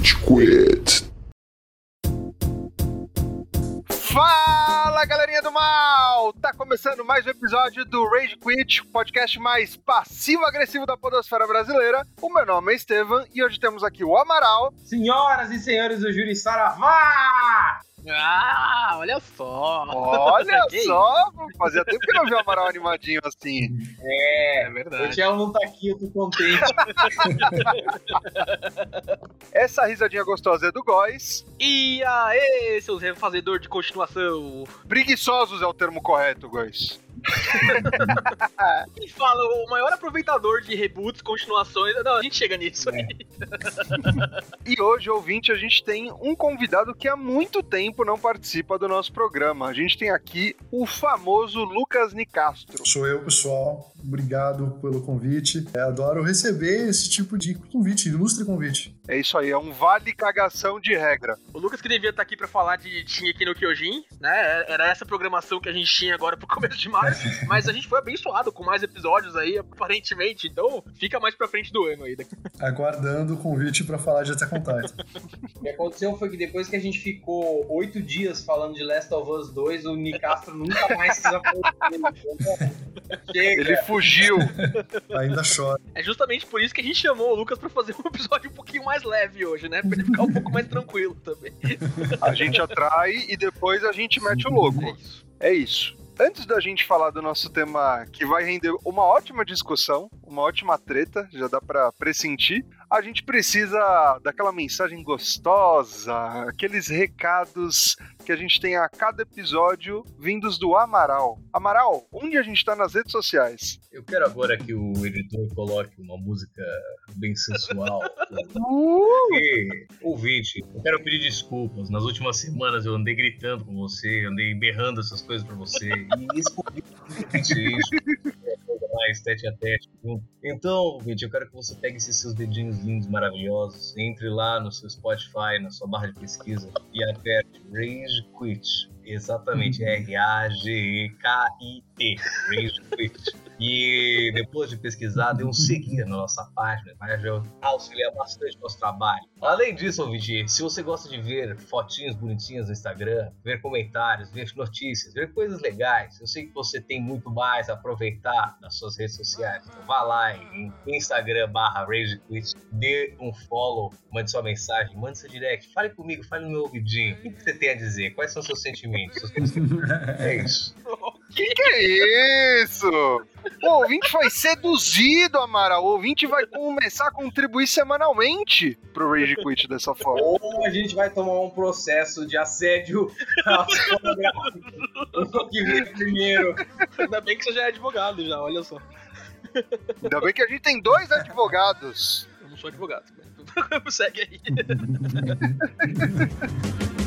Rage Quit. Fala galerinha do mal! Tá começando mais um episódio do Rage Quit, podcast mais passivo-agressivo da podosfera brasileira. O meu nome é Estevam e hoje temos aqui o Amaral. Senhoras e senhores do Júri Saravá! Ah, olha só! Olha só! Fazia tempo que não vi o Amaral animadinho assim. É, É verdade. o Tiago não tá aqui, eu tô contente. Essa risadinha gostosa é do Góis. E aí, seus refazedor de continuação? Preguiçosos é o termo correto, Góis. E fala, o maior aproveitador de reboots, continuações. Não, a gente chega nisso aí. E hoje, ouvinte, a gente tem um convidado que há muito tempo não participa do nosso programa. A gente tem aqui o famoso Lucas Nicastro. Sou eu, pessoal. Obrigado pelo convite. É, adoro receber esse tipo de convite, ilustre convite. É isso aí, é um vale cagação de regra. O Lucas que devia estar aqui pra falar de Shingeki no Kyojin, né? Era essa programação que a gente tinha agora pro começo de mas a gente foi abençoado com mais episódios aí, aparentemente. Então, fica mais pra frente do ano aí. Aguardando o convite para falar de Attack on Titan. O que aconteceu foi que depois que a gente ficou oito dias falando de Last of Us 2, o Nicastro nunca mais aparecer. Chega! Ele fugiu. Ainda chora. É justamente por isso que a gente chamou o Lucas pra fazer um episódio um pouquinho mais leve hoje, né? Pra ele ficar um pouco mais tranquilo também. A gente atrai e depois a gente mete o louco. É isso. É isso. Antes da gente falar do nosso tema que vai render uma ótima discussão, uma ótima treta, já dá pra pressentir, a gente precisa daquela mensagem gostosa, aqueles recados que a gente tem a cada episódio vindos do Amaral. Amaral, onde a gente tá nas redes sociais? Eu quero agora que o editor coloque uma música bem sensual. E, ouvinte, eu quero pedir desculpas. Nas últimas semanas eu andei gritando com você, andei berrando essas coisas pra você. E escondi isso. Mais tete a tete. Então, ouvinte, eu quero que você pegue esses seus dedinhos lindos, maravilhosos, entre lá no seu Spotify, na sua barra de pesquisa e aperte Rage Quit. Exatamente, R-A-G-E-K-I-T. Rage Quit. E depois de pesquisar, dê um seguir na nossa página, vai auxiliar bastante o nosso trabalho. Além disso, ouvinte, se você gosta de ver fotinhos bonitinhas no Instagram, ver comentários, ver notícias, ver coisas legais, eu sei que você tem muito mais a aproveitar nas suas redes sociais. Então vá lá em Instagram barra RageQuit, dê um follow, mande sua mensagem, mande seu direct, fale comigo, fale no meu ouvidinho. O que você tem a dizer? Quais são seus sentimentos? É isso. Que que é isso? O ouvinte foi seduzido, Amaral. O ouvinte vai começar a contribuir semanalmente pro Rage Quit dessa forma. Ou a gente vai tomar um processo de assédio. O que vem primeiro. Ainda bem que você já é advogado, já, olha só. Ainda bem que a gente tem dois advogados. Eu não sou advogado. mas Segue aí.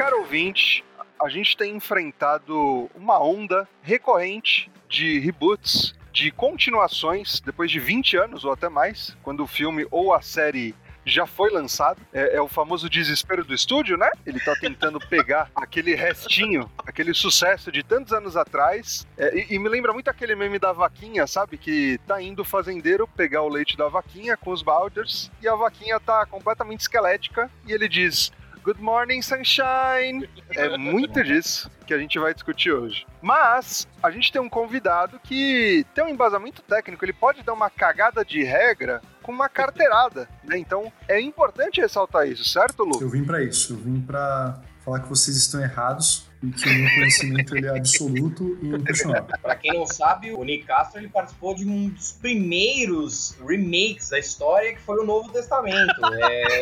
Caro ouvinte, a gente tem enfrentado uma onda recorrente de reboots, de continuações, depois de 20 anos ou até mais, quando o filme ou a série já foi lançado. É, é o famoso desespero do estúdio, né? Ele tá tentando pegar aquele restinho, aquele sucesso de tantos anos atrás. É, e, e me lembra muito aquele meme da vaquinha, sabe? Que tá indo o fazendeiro pegar o leite da vaquinha com os balders e a vaquinha tá completamente esquelética e ele diz. Good morning, sunshine! É muito disso que a gente vai discutir hoje. Mas a gente tem um convidado que tem um embasamento técnico, ele pode dar uma cagada de regra com uma carteirada, né? Então é importante ressaltar isso, certo, Lu? Eu vim para isso. Eu vim para falar que vocês estão errados e que o meu conhecimento ele é absoluto e inquestionável. Pra quem não sabe, o Nicastro ele participou de um dos primeiros remakes da história, que foi o Novo Testamento. É...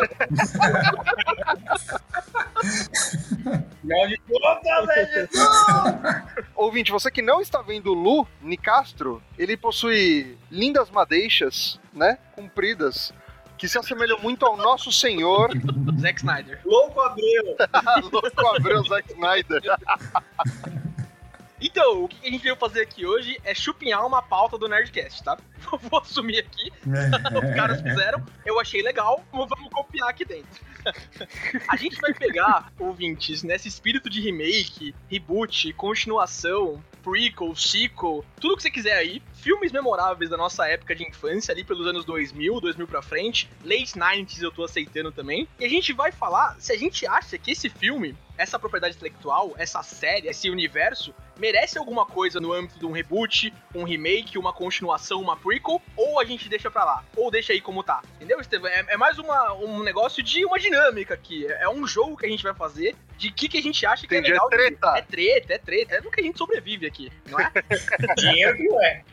De contas, é Jesus! Ouvinte, você que não está vendo o Lu Nicastro, ele possui lindas madeixas, né? Compridas, que se assemelham muito ao nosso senhor, Zack Snyder. Louco Abreu! louco Abreu Zack Snyder. Então, o que a gente veio fazer aqui hoje é chupinhar uma pauta do Nerdcast, tá? Vou assumir aqui. Os caras fizeram, eu achei legal, vamos copiar aqui dentro. A gente vai pegar, ouvintes, nesse espírito de remake, reboot, continuação, prequel, sequel, tudo que você quiser aí. Filmes memoráveis da nossa época de infância, ali pelos anos 2000, 2000 pra frente. Late 90s eu tô aceitando também. E a gente vai falar se a gente acha que esse filme, essa propriedade intelectual, essa série, esse universo, merece alguma coisa no âmbito de um reboot, um remake, uma continuação, uma prequel, ou a gente deixa pra lá, ou deixa aí como tá. Entendeu, Estevam? É, é mais uma, um negócio de uma dinâmica aqui. É um jogo que a gente vai fazer de que, que a gente acha que Entendi, é legal. é treta. É treta, é treta. É no que a gente sobrevive aqui, não é? Dinheiro que não é.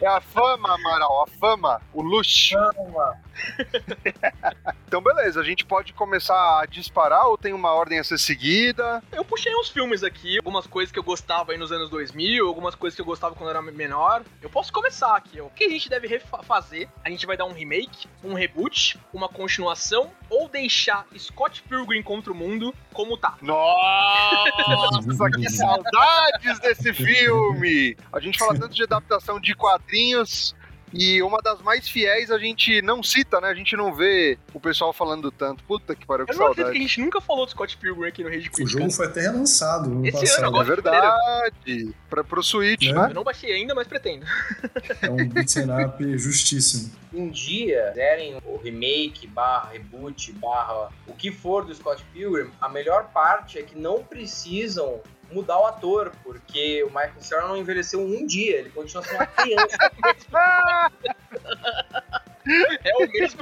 É a fama, Amaral, a fama, o luxo. Calma. Então, beleza, a gente pode começar a disparar ou tem uma ordem a ser seguida? Eu puxei uns filmes aqui, algumas coisas que eu gostava aí nos anos 2000, algumas coisas que eu gostava quando eu era menor. Eu posso começar aqui. O que a gente deve refazer? A gente vai dar um remake, um reboot, uma continuação ou deixar Scott Pilgrim contra o mundo como tá? Nossa, que saudades desse filme! A gente fala tanto de adaptação de quadrinhos e uma das mais fiéis a gente não cita, né? A gente não vê o pessoal falando tanto. Puta que pariu, que Eu não acredito que a gente nunca falou do Scott Pilgrim aqui no Rede O Quit. jogo foi até relançado no Esse passado. ano, É verdade. Pra, pro Switch, Né? né? Eu não baixei ainda, mas pretendo. É um beat'em up justíssimo. um dia derem o remake, barra reboot, barra o que for do Scott Pilgrim, a melhor parte é que não precisam mudar o ator, porque o Michael Cera não envelheceu um dia, ele continua sendo uma criança. É o mesmo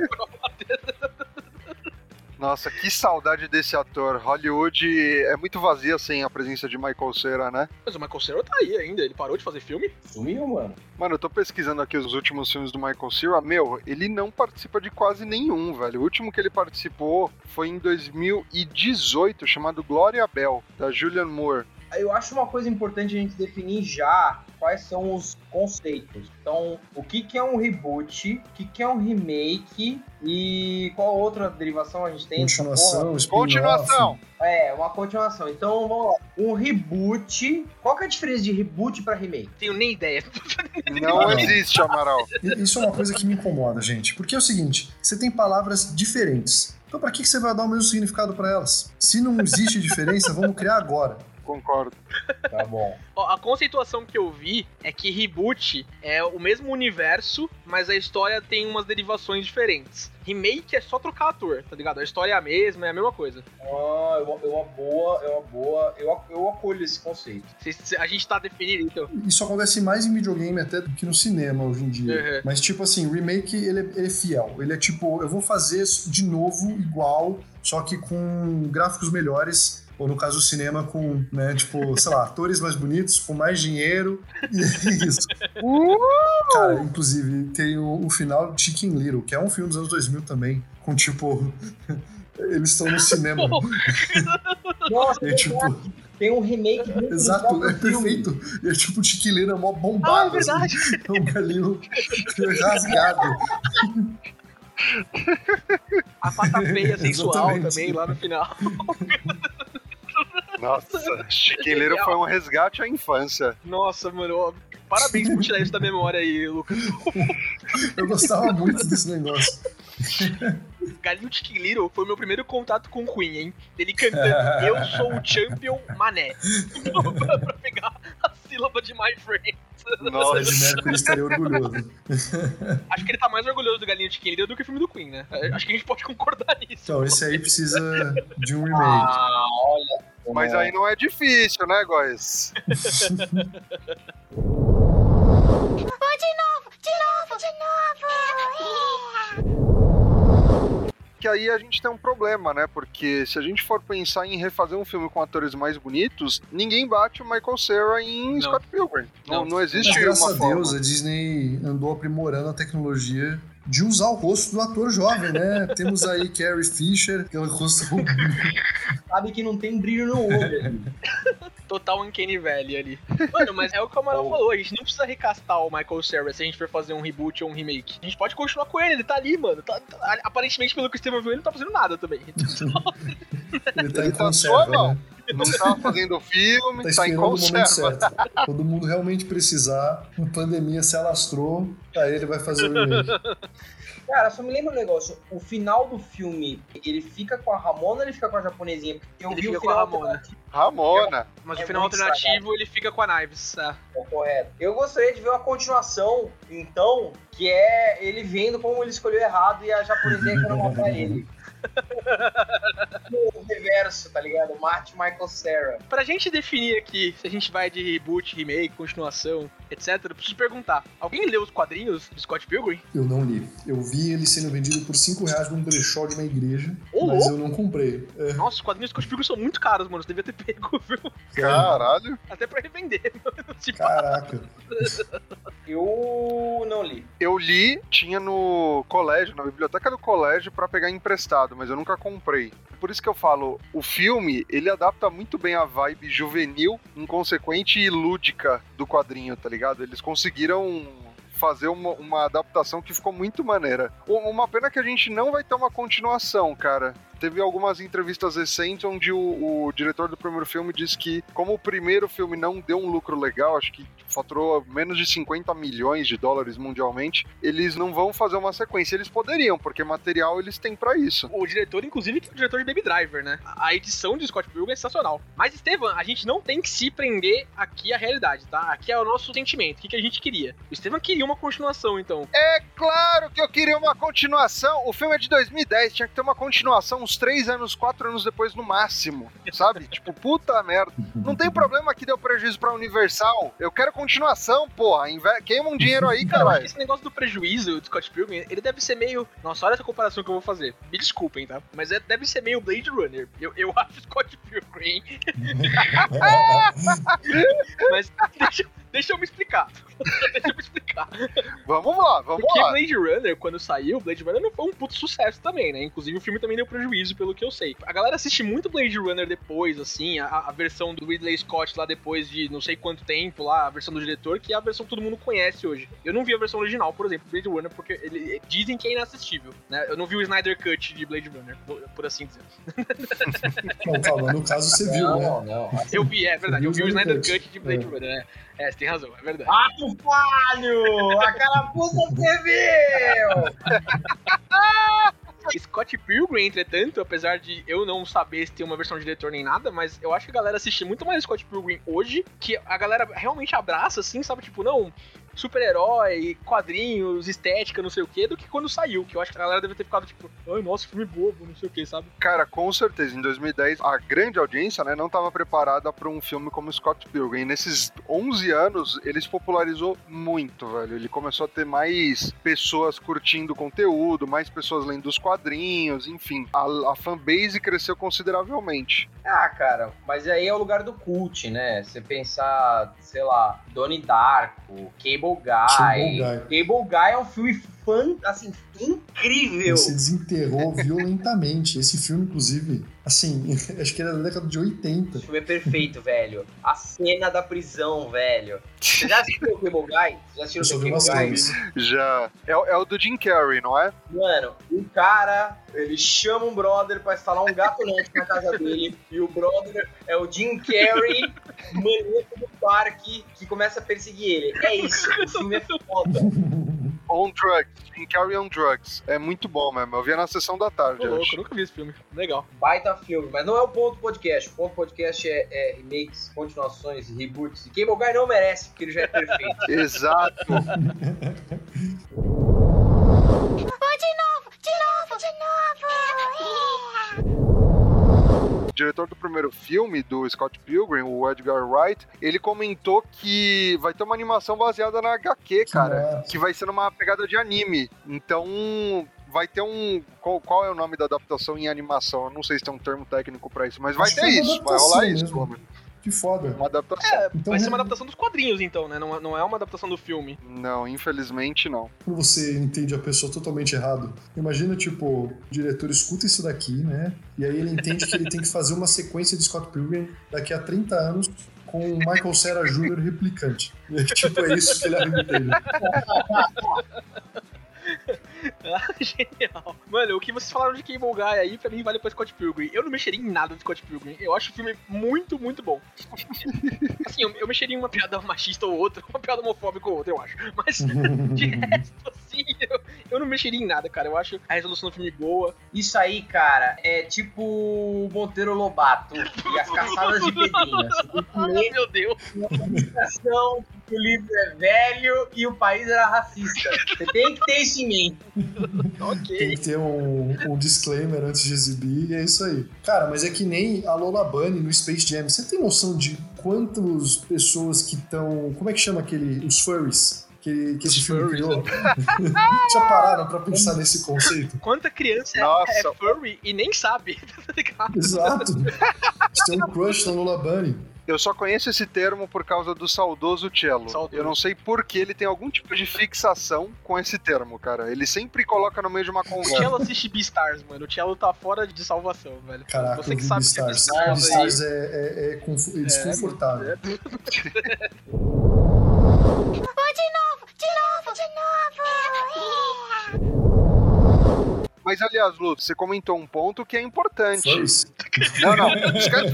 Nossa, que saudade desse ator. Hollywood é muito vazia sem a presença de Michael Cera, né? Mas o Michael Cera tá aí ainda, ele parou de fazer filme? Sumiu, mano. Mano, eu tô pesquisando aqui os últimos filmes do Michael Cera. Meu, ele não participa de quase nenhum, velho. O último que ele participou foi em 2018, chamado Glória Bell, da Julianne Moore. Eu acho uma coisa importante a gente definir já quais são os conceitos. Então, o que, que é um reboot, o que, que é um remake e qual outra derivação a gente tem? Continuação. Continuação! É, uma continuação. Então, vamos lá. Um reboot. Qual que é a diferença de reboot pra remake? Tenho nem ideia. Não Não. existe, Amaral. Isso é uma coisa que me incomoda, gente. Porque é o seguinte: você tem palavras diferentes. Então, pra que que você vai dar o mesmo significado pra elas? Se não existe diferença, vamos criar agora. Concordo. Tá bom. Ó, a conceituação que eu vi é que reboot é o mesmo universo, mas a história tem umas derivações diferentes. Remake é só trocar ator, tá ligado? A história é a mesma, é a mesma coisa. Ah, é uma, é uma boa, é uma boa. Eu, eu acolho esse conceito. Se- se- A gente tá definindo, então. Isso acontece mais em videogame até do que no cinema hoje em dia. Uhum. Mas, tipo assim, remake, ele é, ele é fiel. Ele é tipo, eu vou fazer de novo, igual, só que com gráficos melhores. Ou no caso do cinema, com, né, tipo, sei lá, atores mais bonitos, com mais dinheiro. E é isso. Cara, inclusive, tem o, o final de Chicken Little, que é um filme dos anos 2000 também, com tipo. Eles estão no cinema. Nossa, é tipo, tem um remake do exato, é perfeito. E é tipo, o Chicken Little é mó Ah, é bombado. verdade. assim. É um galinho rasgado. A pata feia sensual também lá no final. Nossa, Chiqueleiro foi um resgate à infância. Nossa, mano. ó, Parabéns por tirar isso da memória aí, Lucas. Eu gostava muito desse negócio. Galinho Chicken Little foi o meu primeiro contato com o Queen, hein? Ele cantando Eu sou o Champion Mané. pra, pra pegar a sílaba de My Friend. Nossa. Mercury estaria orgulhoso. Acho que ele tá mais orgulhoso do Galinho Chicken Little do que o filme do Queen, né? Acho que a gente pode concordar nisso. Então, esse aí precisa de um remake. Ah, olha. Mas aí não é difícil, né, guys? Que aí a gente tem um problema, né? Porque se a gente for pensar em refazer um filme com atores mais bonitos, ninguém bate o Michael Cera em Não. Scott Pilgrim. Não, Não. não existe Mas graças uma a forma. Deus, a Disney andou aprimorando a tecnologia de usar o rosto do ator jovem, né? Temos aí Carrie Fisher, que é o rosto Sabe que não tem brilho no olho ali. Total Uncanny Valley ali. Mano, mas é o que o Amaral falou, a gente não precisa recastar o Michael Cera se a gente for fazer um reboot ou um remake. A gente pode continuar com ele, ele tá ali, mano. Tá- tá- aparentemente, pelo que o Steven viu, ele não tá fazendo nada também. Ele tá Ele em tá conserva, né? Não tá fazendo filme, tá, tá em conserva. Quando o mundo realmente precisar, a pandemia se alastrou, aí ele vai fazer o remake. Cara, só me lembra um negócio. O final do filme, ele fica com a Ramona ou ele fica com a japonesinha? Porque eu ele vi fica o final com a Ramona. Ramona. Mas é o final alternativo ele fica com a Knives. É. é. correto. Eu gostaria de ver uma continuação, então, que é ele vendo como ele escolheu errado e a japonesinha querendo matar ele. o reverso, tá ligado? Martin Michael Sarah. Pra gente definir aqui se a gente vai de reboot, remake, continuação, etc, eu preciso perguntar: alguém leu os quadrinhos de Scott Pilgrim? Eu não li. Eu vi ele sendo vendido por 5 reais num brechó de uma igreja, mas eu não comprei. É. Nossa, os quadrinhos de Scott Pilgrim são muito caros, mano. Você devia ter pego, viu? Caralho. Até pra revender. Caraca. eu não li. Eu li, tinha no colégio, na biblioteca do colégio, para pegar emprestado, mas eu nunca comprei. Por isso que eu falo, o filme, ele adapta muito bem a vibe juvenil, inconsequente e lúdica do quadrinho, tá ligado? Eles conseguiram fazer uma, uma, adaptação que ficou muito maneira. Uma pena que a gente não vai ter uma continuação, cara teve algumas entrevistas recentes onde o, o, diretor do primeiro filme disse que, como o primeiro filme não deu um lucro legal, acho que faturou menos de 50 milhões de dólares mundialmente, eles não vão fazer uma sequência. Eles poderiam, porque material eles têm para isso. O diretor, inclusive, é o diretor de Baby Driver, né? A edição de Scott Pilgrim é sensacional. Mas, Estevam, a gente não tem que se prender aqui à realidade, tá? Aqui é o nosso sentimento, o que, que a gente queria. O Estevam queria uma continuação, então. É claro que eu queria uma continuação. O filme é de 2010, tinha que ter uma continuação uns três anos, quatro anos depois no máximo, sabe? tipo, puta merda. Não tem problema que deu prejuízo pra Universal. Eu quero continuação, porra. Queima um dinheiro aí, caralho. Esse negócio do prejuízo do Scott Pilgrim, ele deve ser meio. Nossa, olha essa comparação que eu vou fazer. Me desculpem, tá? Mas é, deve ser meio Blade Runner. Eu, eu acho Scott Pilgrim. Mas deixa, deixa eu me explicar. deixa eu me explicar. Vamos lá, vamos Porque lá. Porque Blade Runner, quando saiu, Blade Runner não foi um puto sucesso também, né? Inclusive o filme também deu prejuízo, pelo que eu sei. A galera assiste muito Blade Runner depois, assim, a, a versão do Ridley Scott lá depois de não sei quanto tempo lá, a versão do diretor, que é a versão que todo mundo conhece hoje. Eu não vi a versão original, por exemplo, Blade Runner, porque ele, dizem que é inassistível, né? Eu não vi o Snyder Cut de Blade Runner, por assim dizer. Não, calma, no caso você viu, não, né? Não, não. Eu vi, é verdade, eu vi o Snyder Cut de Blade é. Runner, né? É, você tem razão, é verdade. Ato falho! A carapuça você viu! Scott Pilgrim, entretanto, apesar de eu não saber se tem uma versão de diretor nem nada, mas eu acho que a galera assiste muito mais Scott Pilgrim hoje, que a galera realmente abraça, assim, sabe? Tipo, não, super-herói, quadrinhos, estética, não sei o que, do que quando saiu. Que eu acho que a galera deve ter ficado tipo, ai, nossa, filme bobo, não sei o que, sabe? Cara, com certeza. Em 2010, a grande audiência, né, não estava preparada para um filme como Scott Pilgrim. E nesses 11 anos, ele se popularizou muito, velho. Ele começou a ter mais pessoas curtindo o conteúdo, mais pessoas lendo os quadrinhos, enfim. A, a fanbase cresceu consideravelmente. Ah, cara, mas aí é o lugar do cult, né? Você pensar, sei lá, Donnie Darko, Cable Cable Guy. Cable Guy é um filme fã, assim, incrível. Se desenterrou violentamente. Esse filme, inclusive, assim, acho que era da década de 80. O filme é perfeito, velho. A cena da prisão, velho. Você já assistiu o Cable Guy? Já assistiu o Cable Guy? Já. É, é, o do Jim Carrey, não é? Mano, um cara, ele chama um brother pra instalar um gato net na casa dele. e o brother é o Jim Carrey, maníaco do parque, que começa a perseguir ele. É isso. O filme é foda. On Drugs, Jim Carrey on Drugs. É muito bom mesmo. Eu via na sessão da tarde. Ô, louco, eu nunca vi esse filme. Legal. Baita filme, mas não é o ponto podcast. O ponto podcast é, é remakes, continuações, reboots. E Cable Guy não merece, porque ele já é perfeito. Exato. de novo, de novo, de novo diretor do primeiro filme, do Scott Pilgrim, o Edgar Wright, ele comentou que vai ter uma animação baseada na HQ, cara, que vai ser numa pegada de anime. Então, vai ter um. Qual, qual, é o nome da adaptação em animação? Eu não sei se tem um termo técnico para isso, mas vai ter isso, vai rolar isso, que foda. Uma adaptação. É, então, vai ser uma adaptação dos quadrinhos, então, né? Não, não é uma adaptação do filme. Não, infelizmente não. Quando você entende a pessoa totalmente errado, imagina, tipo, o diretor escuta isso daqui, né? E aí ele entende que ele tem que fazer uma sequência de Scott Pilgrim daqui a 30 anos com o Michael Cera Jr. replicante. E, tipo, é isso que ele entende. Ah, genial. Mano, o que vocês falaram de Cable Guy aí, pra mim vale pra Scott Pilgrim. Eu não mexeria em nada de Scott Pilgrim. Eu acho o filme muito, muito bom. assim, eu, eu mexeria em uma piada machista ou outra, uma piada homofóbica ou outra, eu acho. Mas, de resto, assim, eu, eu não mexeria em nada, cara. Eu acho a resolução do filme boa. Isso aí, cara, é tipo o Monteiro Lobato e as caçadas de ler meu Deus. uma o livro é velho e o país era racista. Você tem que ter isso em mente. Ok. Tem que ter um, um disclaimer antes de exibir, e é isso aí. Cara, mas é que nem a Lola Bunny no Space Jam. Você tem noção de quantas pessoas que estão. Como é que chama aquele. Os furries? Que, que esse filme criou? Já pararam pra pensar nesse conceito? Quanta criança é- Nossa. é furry e nem sabe, tá ligado? Exato. Tem um crush na Lola Bunny. Eu só conheço esse termo por causa do saudoso cello. Saudoso. Eu não sei por que ele tem algum tipo de fixação com esse termo, cara. Ele sempre coloca no meio de uma O conversa. Cello assiste Beastars, mano. O Cello tá fora de salvação, velho. Caraca, Você que sabe Beastars. que é Beastars Beastars é, é, é é desconfortável. Oh, de novo, de novo, de novo. Mas, aliás, Lu, você comentou um ponto que é importante. Não, não. Esquece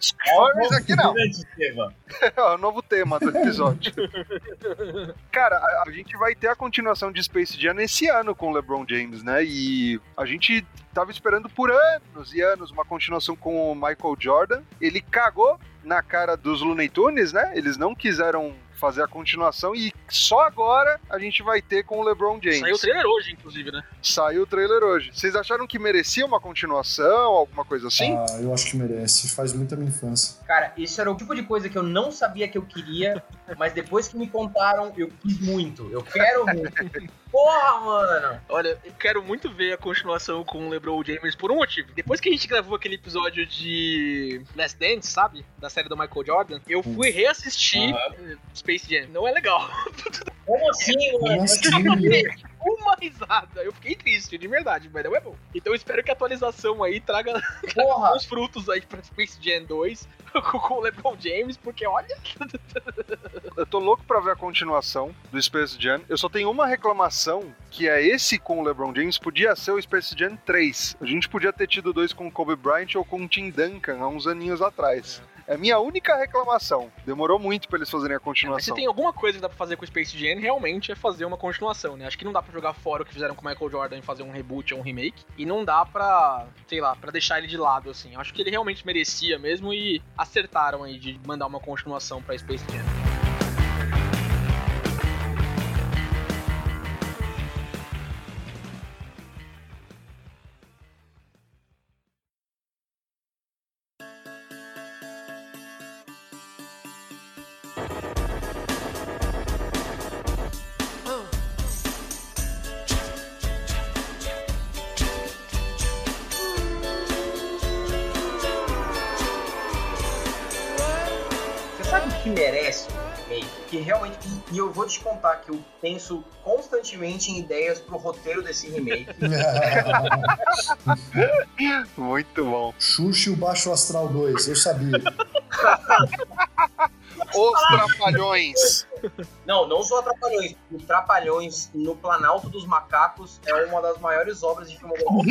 Furries aqui não. É o novo tema do episódio. Cara, a, a gente vai ter a continuação de Space Jam esse ano com o LeBron James, né? E a gente tava esperando por anos e anos uma continuação com o Michael Jordan. Ele cagou na cara dos Looney Tunes, né? Eles não quiseram fazer a continuação e só agora a gente vai ter com o LeBron James. Saiu o trailer hoje, inclusive, né? Saiu o trailer hoje. Vocês acharam que merecia uma continuação, alguma coisa assim? Ah, eu acho que merece. Faz muito a minha infância. Cara, isso era o tipo de coisa que eu não sabia que eu queria, mas depois que me contaram, eu quis muito. Eu quero muito. Porra, mano! Olha, eu quero muito ver a continuação com o LeBron James por um motivo. Depois que a gente gravou aquele episódio de Last Dance, sabe? Da série do Michael Jordan, eu fui reassistir eh, Space Jam. Não é legal. Como assim, mano? assim? Uma risada. Eu fiquei triste, de verdade, mas não é bom. Então eu espero que a atualização aí traga Porra! os frutos aí pra Space Jam 2 com o LeBron James, porque olha. Eu tô louco pra ver a continuação do Space Jam. Eu só tenho uma reclamação, que é esse com o LeBron James podia ser o Space Jam 3. A gente podia ter tido dois com o Kobe Bryant ou com o Tim Duncan há uns aninhos atrás. É a minha única reclamação. Demorou muito pra eles fazerem a Mas se continuação. tem alguma coisa que dá pra fazer com o Space Jam, realmente é fazer uma continuação, né? Acho que não dá pra jogar fora o que fizeram com o Michael Jordan e fazer um reboot ou um remake. E não dá pra, sei lá, pra deixar ele de lado, assim. Acho que ele realmente merecia mesmo e acertaram aí de mandar uma continuação pra Space Jam. Vou te contar que eu penso constantemente em ideias pro roteiro desse remake. Muito bom. Xuxa e o Baixo Astral 2, eu sabia. Os Trapalhões. Não, não só Trapalhões. Os Trapalhões no Planalto dos Macacos é uma das maiores obras de filmografia.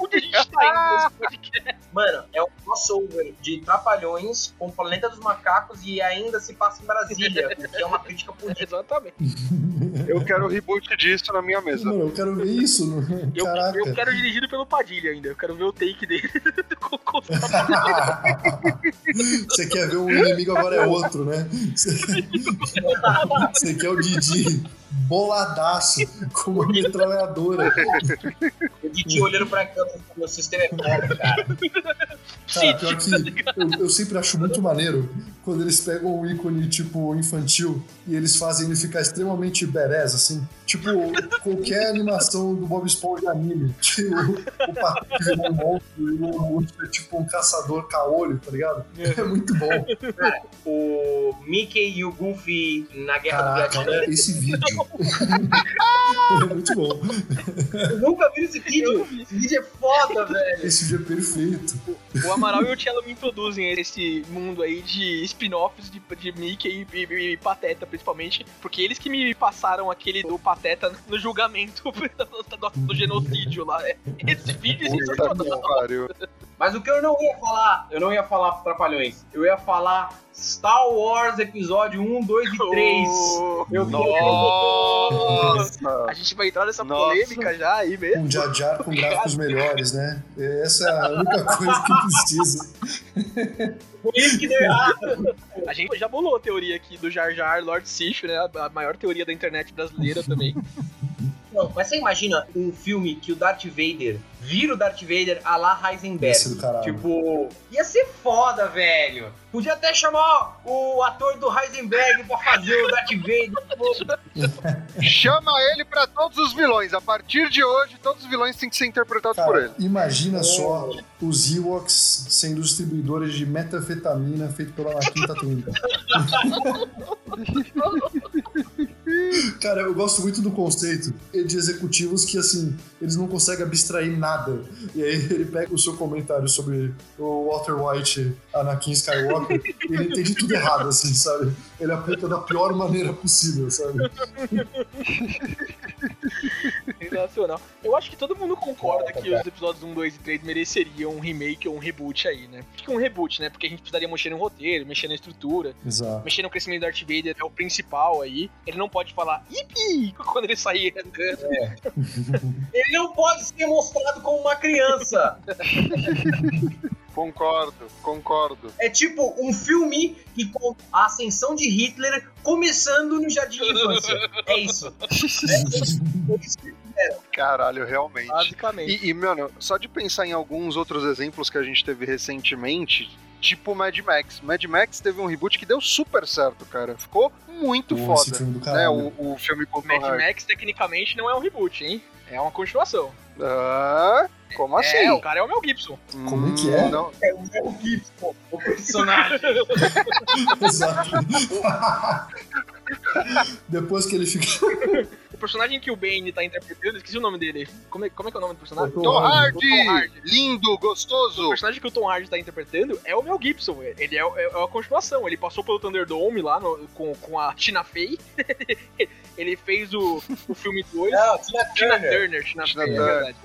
Onde a gente tá indo nesse podcast? Mano, é um crossover de Trapalhões com Planeta dos Macacos e ainda se passa em Brasília, o que é uma crítica política. Exatamente. Eu quero o reboot disso na minha mesa. Mano, eu quero ver isso. no- Eu, Caraca. eu quero dirigido pelo Padilha ainda. Eu quero ver o take dele. Você quer ver um inimigo agora é outro, né? Você, você quer o Didi boladaço com uma metralhadora. O Didi olhando pra câmera e meu sistema é foda, cara. Cara, pior que eu, eu sempre acho muito maneiro quando eles pegam um ícone, tipo, infantil e eles fazem ele ficar extremamente badass, assim. Tipo, qualquer animação do Bob Esponja anime. Que o, o Patrick virou um monstro e o monstro é tipo um caçador caolho, tá ligado? É muito bom. O Mickey e o Goofy na Guerra do Caraca, Vietnã. esse vídeo. é muito bom. Eu nunca vi esse vídeo. Esse vídeo é foda, velho. Esse vídeo é perfeito. O Amaral e o Cello me introduzem a esse mundo aí de spin-offs de, de Mickey e, e, e, Pateta, principalmente, porque eles que me passaram aquele do Pateta no julgamento do, do, do genocídio lá. Esse vídeo é sensacional. Mas o que eu não ia falar, eu não ia falar Trapalhões, eu ia falar Star Wars Episódio 1, 2 e 3. Oh, eu Nossa! A gente vai entrar nessa Nossa. polêmica já aí mesmo. Um Jar Jar com gráficos melhores, né? Essa é a única coisa que precisa. Por isso que deu errado. A gente já bolou a teoria aqui do Jar Jar Lord Sif, né? A maior teoria da internet brasileira também. Não, mas você imagina um filme que o Darth Vader vira o Darth Vader a la Heisenberg. Tipo, ia ser foda, velho. Podia até chamar o ator do Heisenberg pra fazer o Darth Vader. Chama ele pra todos os vilões. A partir de hoje, todos os vilões têm que ser interpretados Cara, por ele. Imagina é. só os Ewoks sendo distribuidores de metafetamina feito pela Anakin Tatooine. Cara, eu gosto muito do conceito de executivos que, assim, eles não conseguem abstrair nada. E aí ele pega o seu comentário sobre o Walter White, Anakin Skywalker, e ele entende tudo errado, assim, sabe? Ele aplica da pior maneira possível, sabe? Sensacional. Eu acho que todo mundo concorda que os episódios 1, 2 e 3 mereceriam um remake ou um reboot aí, né? Acho que um reboot, né? Porque a gente precisaria mexer no roteiro, mexer na estrutura, Exato. mexer no crescimento do Darth Vader, é o principal aí. Ele não pode falar Yippee! quando ele sair andando. É. ele não pode ser mostrado como uma criança. Concordo, concordo. É tipo um filme que conta a ascensão de Hitler começando no jardim de infância. É isso. É isso. Caralho, realmente. Basicamente. E, e, mano, só de pensar em alguns outros exemplos que a gente teve recentemente, tipo Mad Max. Mad Max teve um reboot que deu super certo, cara. Ficou muito Pô, foda. Né? O, o filme com Mad Max, tecnicamente, não é um reboot, hein? É uma continuação. Ah, como assim? É, o cara é o Mel Gibson. Como é que é? Não. É o Mel Gibson, o personagem. Exato. Depois que ele fica personagem que o Bane tá interpretando, esqueci o nome dele. Como é, como é que é o nome do personagem? Tom, Tom Hardy. Hardy! Lindo, gostoso! O personagem que o Tom Hardy tá interpretando é o Mel Gibson. Ele é, é, é a continuação. Ele passou pelo Thunderdome lá no, com, com a Tina Fey. ele fez o, o filme 2. Não, Tina, Tina Turner. Turner. Tina, Tina Fey, Turner. é verdade.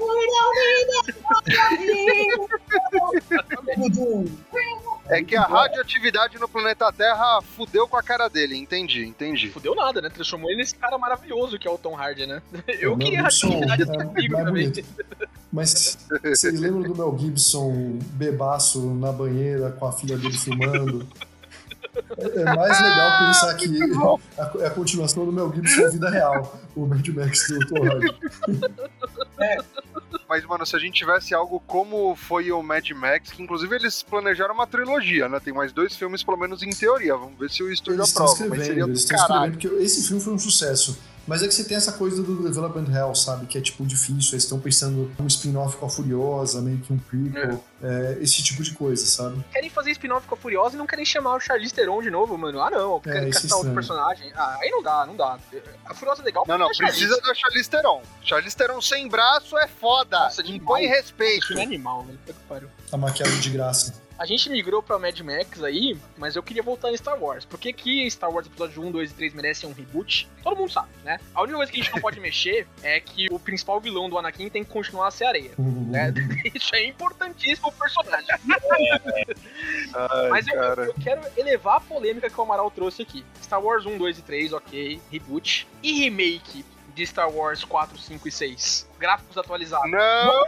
É que a radioatividade no planeta Terra fudeu com a cara dele, entendi, entendi. Fudeu nada, né? Transformou ele nesse cara maravilhoso que é o Tom Hardy, né? Eu é, queria radioatividade assim comigo também. Mas vocês lembram do Mel Gibson bebaço na banheira com a filha dele filmando? É mais legal pensar que é a continuação do Mel Gibson vida real, o Mad Max do Tom Hardy. É. Mas, mano, se a gente tivesse algo como foi o Mad Max, que inclusive eles planejaram uma trilogia, né? Tem mais dois filmes, pelo menos em teoria. Vamos ver se o estúdio aprova. Mas seria eles do caralho. Porque esse filme foi um sucesso. Mas é que você tem essa coisa do Development Hell, sabe? Que é tipo difícil. Eles estão pensando um spin-off com a Furiosa, meio que um prequel. É. É, esse tipo de coisa, sabe? Querem fazer spin-off com a Furiosa e não querem chamar o Charlize Theron de novo, mano. Ah, não. É, querem castar outro personagem. Ah, aí não dá, não dá. A Furiosa é legal. Não, não. Precisa da Charlize Theron. Charlize Theron sem braço é foda. Nossa, Impõe respeito. Isso é animal, velho. Tá maquiado de graça. A gente migrou pra Mad Max aí, mas eu queria voltar em Star Wars. Por que, que Star Wars Episódio 1, 2 e 3 merecem um reboot? Todo mundo sabe, né? A única coisa que a gente não pode mexer é que o principal vilão do Anakin tem que continuar a ser areia. Né? Isso é importantíssimo pro personagem. Ai, mas eu, eu, quero elevar a polêmica que o Amaral trouxe aqui. Star Wars 1, 2 e 3, ok, reboot. E remake de Star Wars 4, 5 e 6? Gráficos atualizados. Não!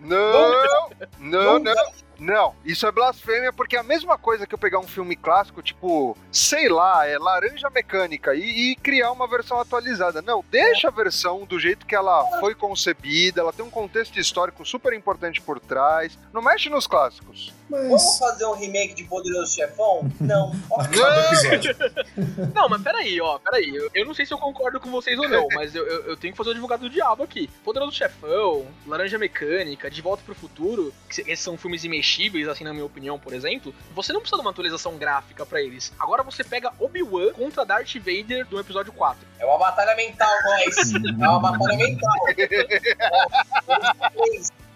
Não! Não, não! Não, isso é blasfêmia porque é a mesma coisa que eu pegar um filme clássico, tipo, sei lá, é Laranja Mecânica e, e, criar uma versão atualizada. Não, deixa a versão do jeito que ela foi concebida, ela tem um contexto histórico super importante por trás. Não mexe nos clássicos. Mas... Vamos fazer um remake de Poderoso Chefão? Não. não. não, mas peraí, ó, peraí. Eu, eu não sei se eu concordo com vocês ou não, mas eu, eu, eu tenho que fazer o advogado do diabo aqui. Poderoso Chefão, Laranja Mecânica, De Volta pro Futuro, que esses são filmes imexíveis, assim, na minha opinião, por exemplo, você não precisa de uma atualização gráfica para eles. Agora você pega Obi-Wan contra Darth Vader do episódio 4. É uma batalha mental, nós. é uma batalha mental.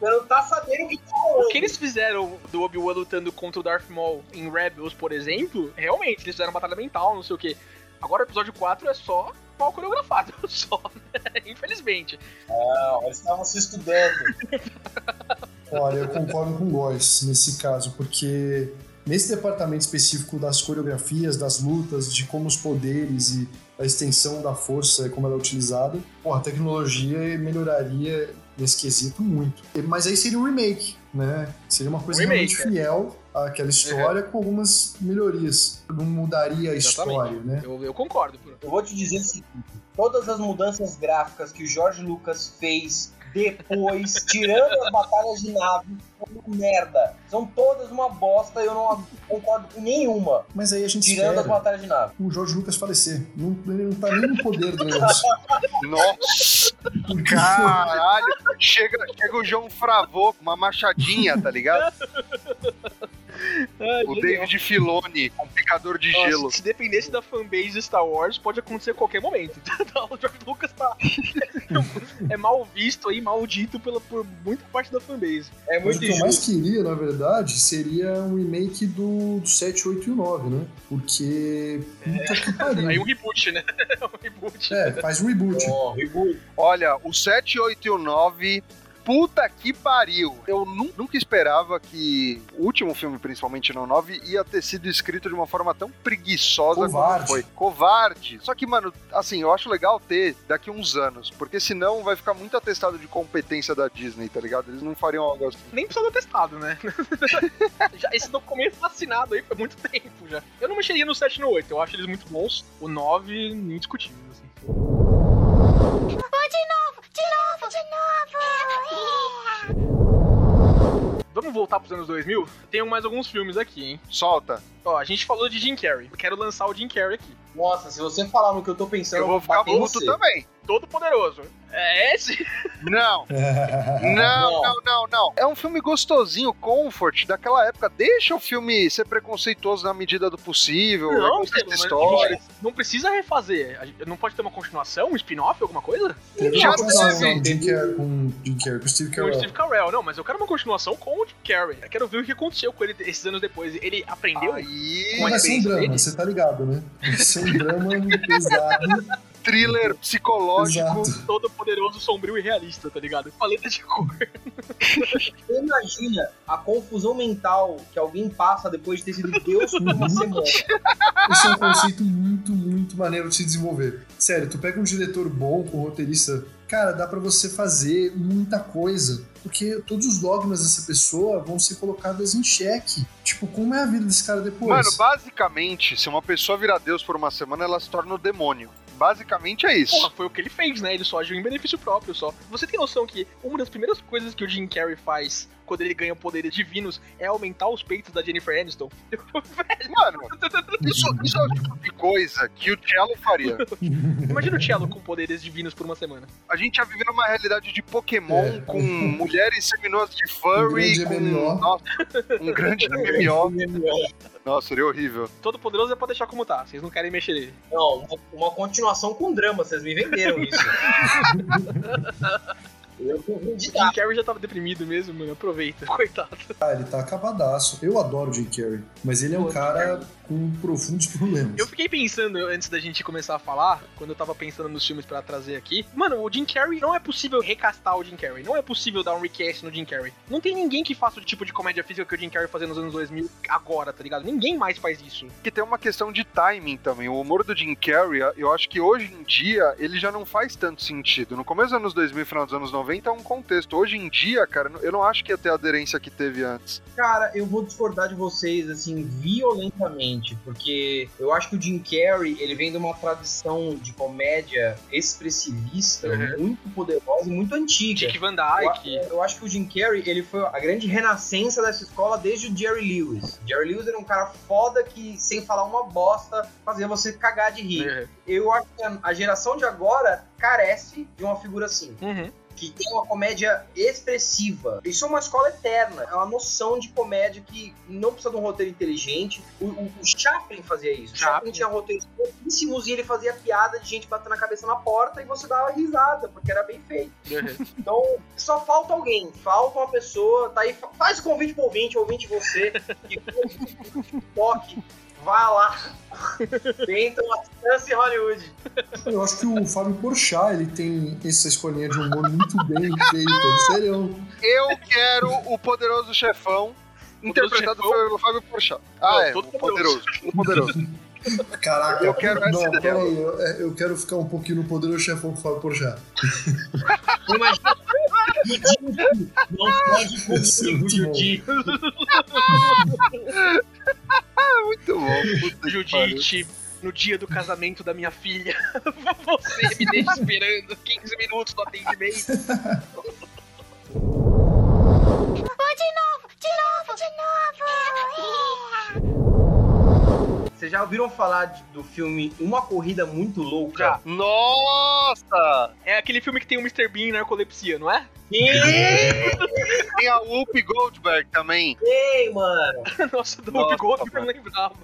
Você não tá sabendo o que tá rolando O que eles fizeram do Obi-Wan lutando contra o Darth Maul em Rebels, por exemplo, realmente, eles fizeram batalha mental, não sei o quê. Agora o episódio 4 é só mal coreografado, só, né? Infelizmente. Não, eles estavam se estudando. Olha, eu concordo com o Góis nesse caso, porque nesse departamento específico das coreografias, das lutas, de como os poderes e a extensão da força, como ela é utilizada, pô, a tecnologia melhoraria nesse quesito muito. Mas aí seria um remake, né? Seria uma coisa Um remake, realmente fiel àquela história com algumas melhorias. Não mudaria a Exatamente. história, né? Eu, eu concordo. Bruno. Eu vou te dizer o seguinte: todas as mudanças gráficas que o George Lucas fez depois, tirando as batalhas de nave, foram merda. São todas uma bosta e eu não concordo com nenhuma. Mas aí a gente Tirando as batalhas de nave. o Jorge Lucas falecer. Não, ele não tá nem no poder do negócio. Nossa, caralho. Chega, chega o João Fravô com uma machadinha, tá ligado? Ai, O genial. David Filoni com picador de Nossa, gelo. Se dependesse da fanbase de Star Wars, pode acontecer a qualquer momento. o George Lucas tá. é mal visto aí, maldito pela, por muita parte da fanbase. É Mas muito o que eu mais queria, na verdade, seria um remake do, do 7, 8 e o 9, né? Porque. Puta que Aí pariu. um reboot, né? um reboot. É, faz um reboot. Oh, reboot. Olha, o 7, 8 e o 9. Puta que pariu! Eu nu- nunca esperava que o último filme, principalmente no 9, ia ter sido escrito de uma forma tão preguiçosa Covarde. como foi. Covarde. Só que, mano, assim, eu acho legal ter daqui uns anos, porque senão vai ficar muito atestado de competência da Disney, tá ligado? Eles não fariam algo assim. Nem precisa ter testado, né? já, esse documento tá assinado aí foi muito tempo já. Eu não mexeria no 7 e no 8, eu acho eles muito bons. O 9, indiscutível, assim. De novo, de novo, de novo. Vamos voltar pros anos 2000? Tenho mais alguns filmes aqui, hein? Solta. Ó, a gente falou de Jim Carrey. Eu quero lançar o Jim Carrey aqui. Nossa, se você falar no que eu tô pensando, Eu vou ficar puto você. também. Todo poderoso. É esse? Não. Não, Não. não, não. É um filme gostosinho, comfort, daquela época. Deixa o filme ser preconceituoso na medida do possível. Não, Estevam, mas história. gente, não precisa refazer. Não pode ter uma continuação, um spin-off, alguma coisa? Teve Já uma continuação teve. com Jim Carrey, com Jim Carrey, com Steve Carell. Steve Carell. Não, mas eu quero uma continuação com o Jim Carrey. Eu quero ver o que aconteceu com ele esses anos depois. Ele aprendeu? Aí, Com a ser um experiência drama, dele? você tá ligado, né? Um drama pesado. thriller psicológico. Exato. Todo poderoso, sombrio e realista, tá ligado? Paleta de cor. Você imagina a confusão mental que alguém passa depois de ter sido Deus por uma Uhum. semana. Esse é um conceito muito, muito maneiro de se desenvolver. Sério, tu pega um diretor bom, com um roteirista, cara, dá pra você fazer muita coisa. Porque todos os dogmas dessa pessoa vão ser colocados em xeque. Tipo, como é a vida desse cara depois? Mano, basicamente, se uma pessoa virar Deus por uma semana, ela se torna o demônio. Basicamente é isso. Porra, foi o que ele fez, né? Ele só agiu em benefício próprio só. Você tem noção que uma das primeiras coisas que o Jim Carrey faz quando ele ganha poderes divinos é aumentar os peitos da Jennifer Aniston? Mano, isso, isso é o tipo de coisa que o Cello faria. Imagina o Cello com poderes divinos por uma semana. A gente já viveu uma realidade de Pokémon É. com mulheres seminuas de Um furry, grande com MMO. Nossa, um grande MMO. Nossa, seria horrível. Todo poderoso é pra deixar como tá. Vocês não querem mexer nele. Não, uma, uma continuação com drama, vocês me venderam isso. Eu vendi O Jim Carrey já tava deprimido mesmo, mano. Aproveita. Coitado. Ah, ele tá acabadaço. Eu adoro o Jim Carrey, mas ele é um Pô, cara com profundos problemas. Eu fiquei pensando, antes da gente começar a falar, quando eu tava pensando nos filmes pra trazer aqui, mano, o Jim Carrey, não é possível recastar o Jim Carrey, não é possível dar um recast no Jim Carrey. Não tem ninguém que faça o tipo de comédia física que o Jim Carrey fazia nos anos 2000 agora, tá ligado? Ninguém mais faz isso. Que tem uma questão de timing também. O humor do Jim Carrey, eu acho que hoje em dia ele já não faz tanto sentido. No começo dos anos 2000 e final dos anos 90 é um contexto. Hoje em dia, cara, eu não acho que ia ter a aderência que teve antes. Cara, eu vou discordar de vocês, assim, violentamente, porque eu acho que o Jim Carrey, ele vem de uma tradição de comédia expressivista Uhum. muito poderosa e muito antiga. Dick Van Eu, Dyke. eu acho que o Jim Carrey, ele foi a grande renascença dessa escola desde o Jerry Lewis. Jerry Lewis era um cara foda que, sem falar uma bosta, fazia você cagar de rir. É. Eu acho que a- a geração de agora carece de uma figura assim. Uhum. Que tem uma comédia expressiva. Isso é uma escola eterna. É uma noção de comédia que não precisa de um roteiro inteligente. O, o- o Chaplin fazia isso. O Chaplin Chaplin. tinha roteiros pouquíssimos e ele fazia piada de gente batendo a cabeça na porta e você dava risada, porque era bem feito. Uhum. Então, só falta alguém, falta uma pessoa, tá aí, fa- faz o convite pro ouvinte, ouvinte você, que toque, vá lá, tenta uma chance em Hollywood. Eu acho que o Fábio Porchat, ele tem essa escolinha de humor muito bem feita, sério. Eu quero o poderoso chefão, interpretado chefão? pelo Fábio Porchat. Não, Ah, é, todo o poderoso. O poderoso. Caraca, Eu quero não, peraí, eu, é, eu quero ficar um pouquinho no poderoso chefão com o Fábio Porchat. Imagina. Não pode Esse é comigo, muito bom. Puta que. Judite, no dia do casamento da minha filha, você me deixa esperando 15 minutos no atendimento. Oh, de novo, de novo, de novo. Vocês já ouviram falar de- do filme Uma Corrida Muito Louca? Já. Nossa! É aquele filme que tem o Mr. Bean em narcolepsia, não é? Tem a Whoopi Goldberg também. Ei, mano! Nossa, do Whoopi Goldberg eu não lembrava.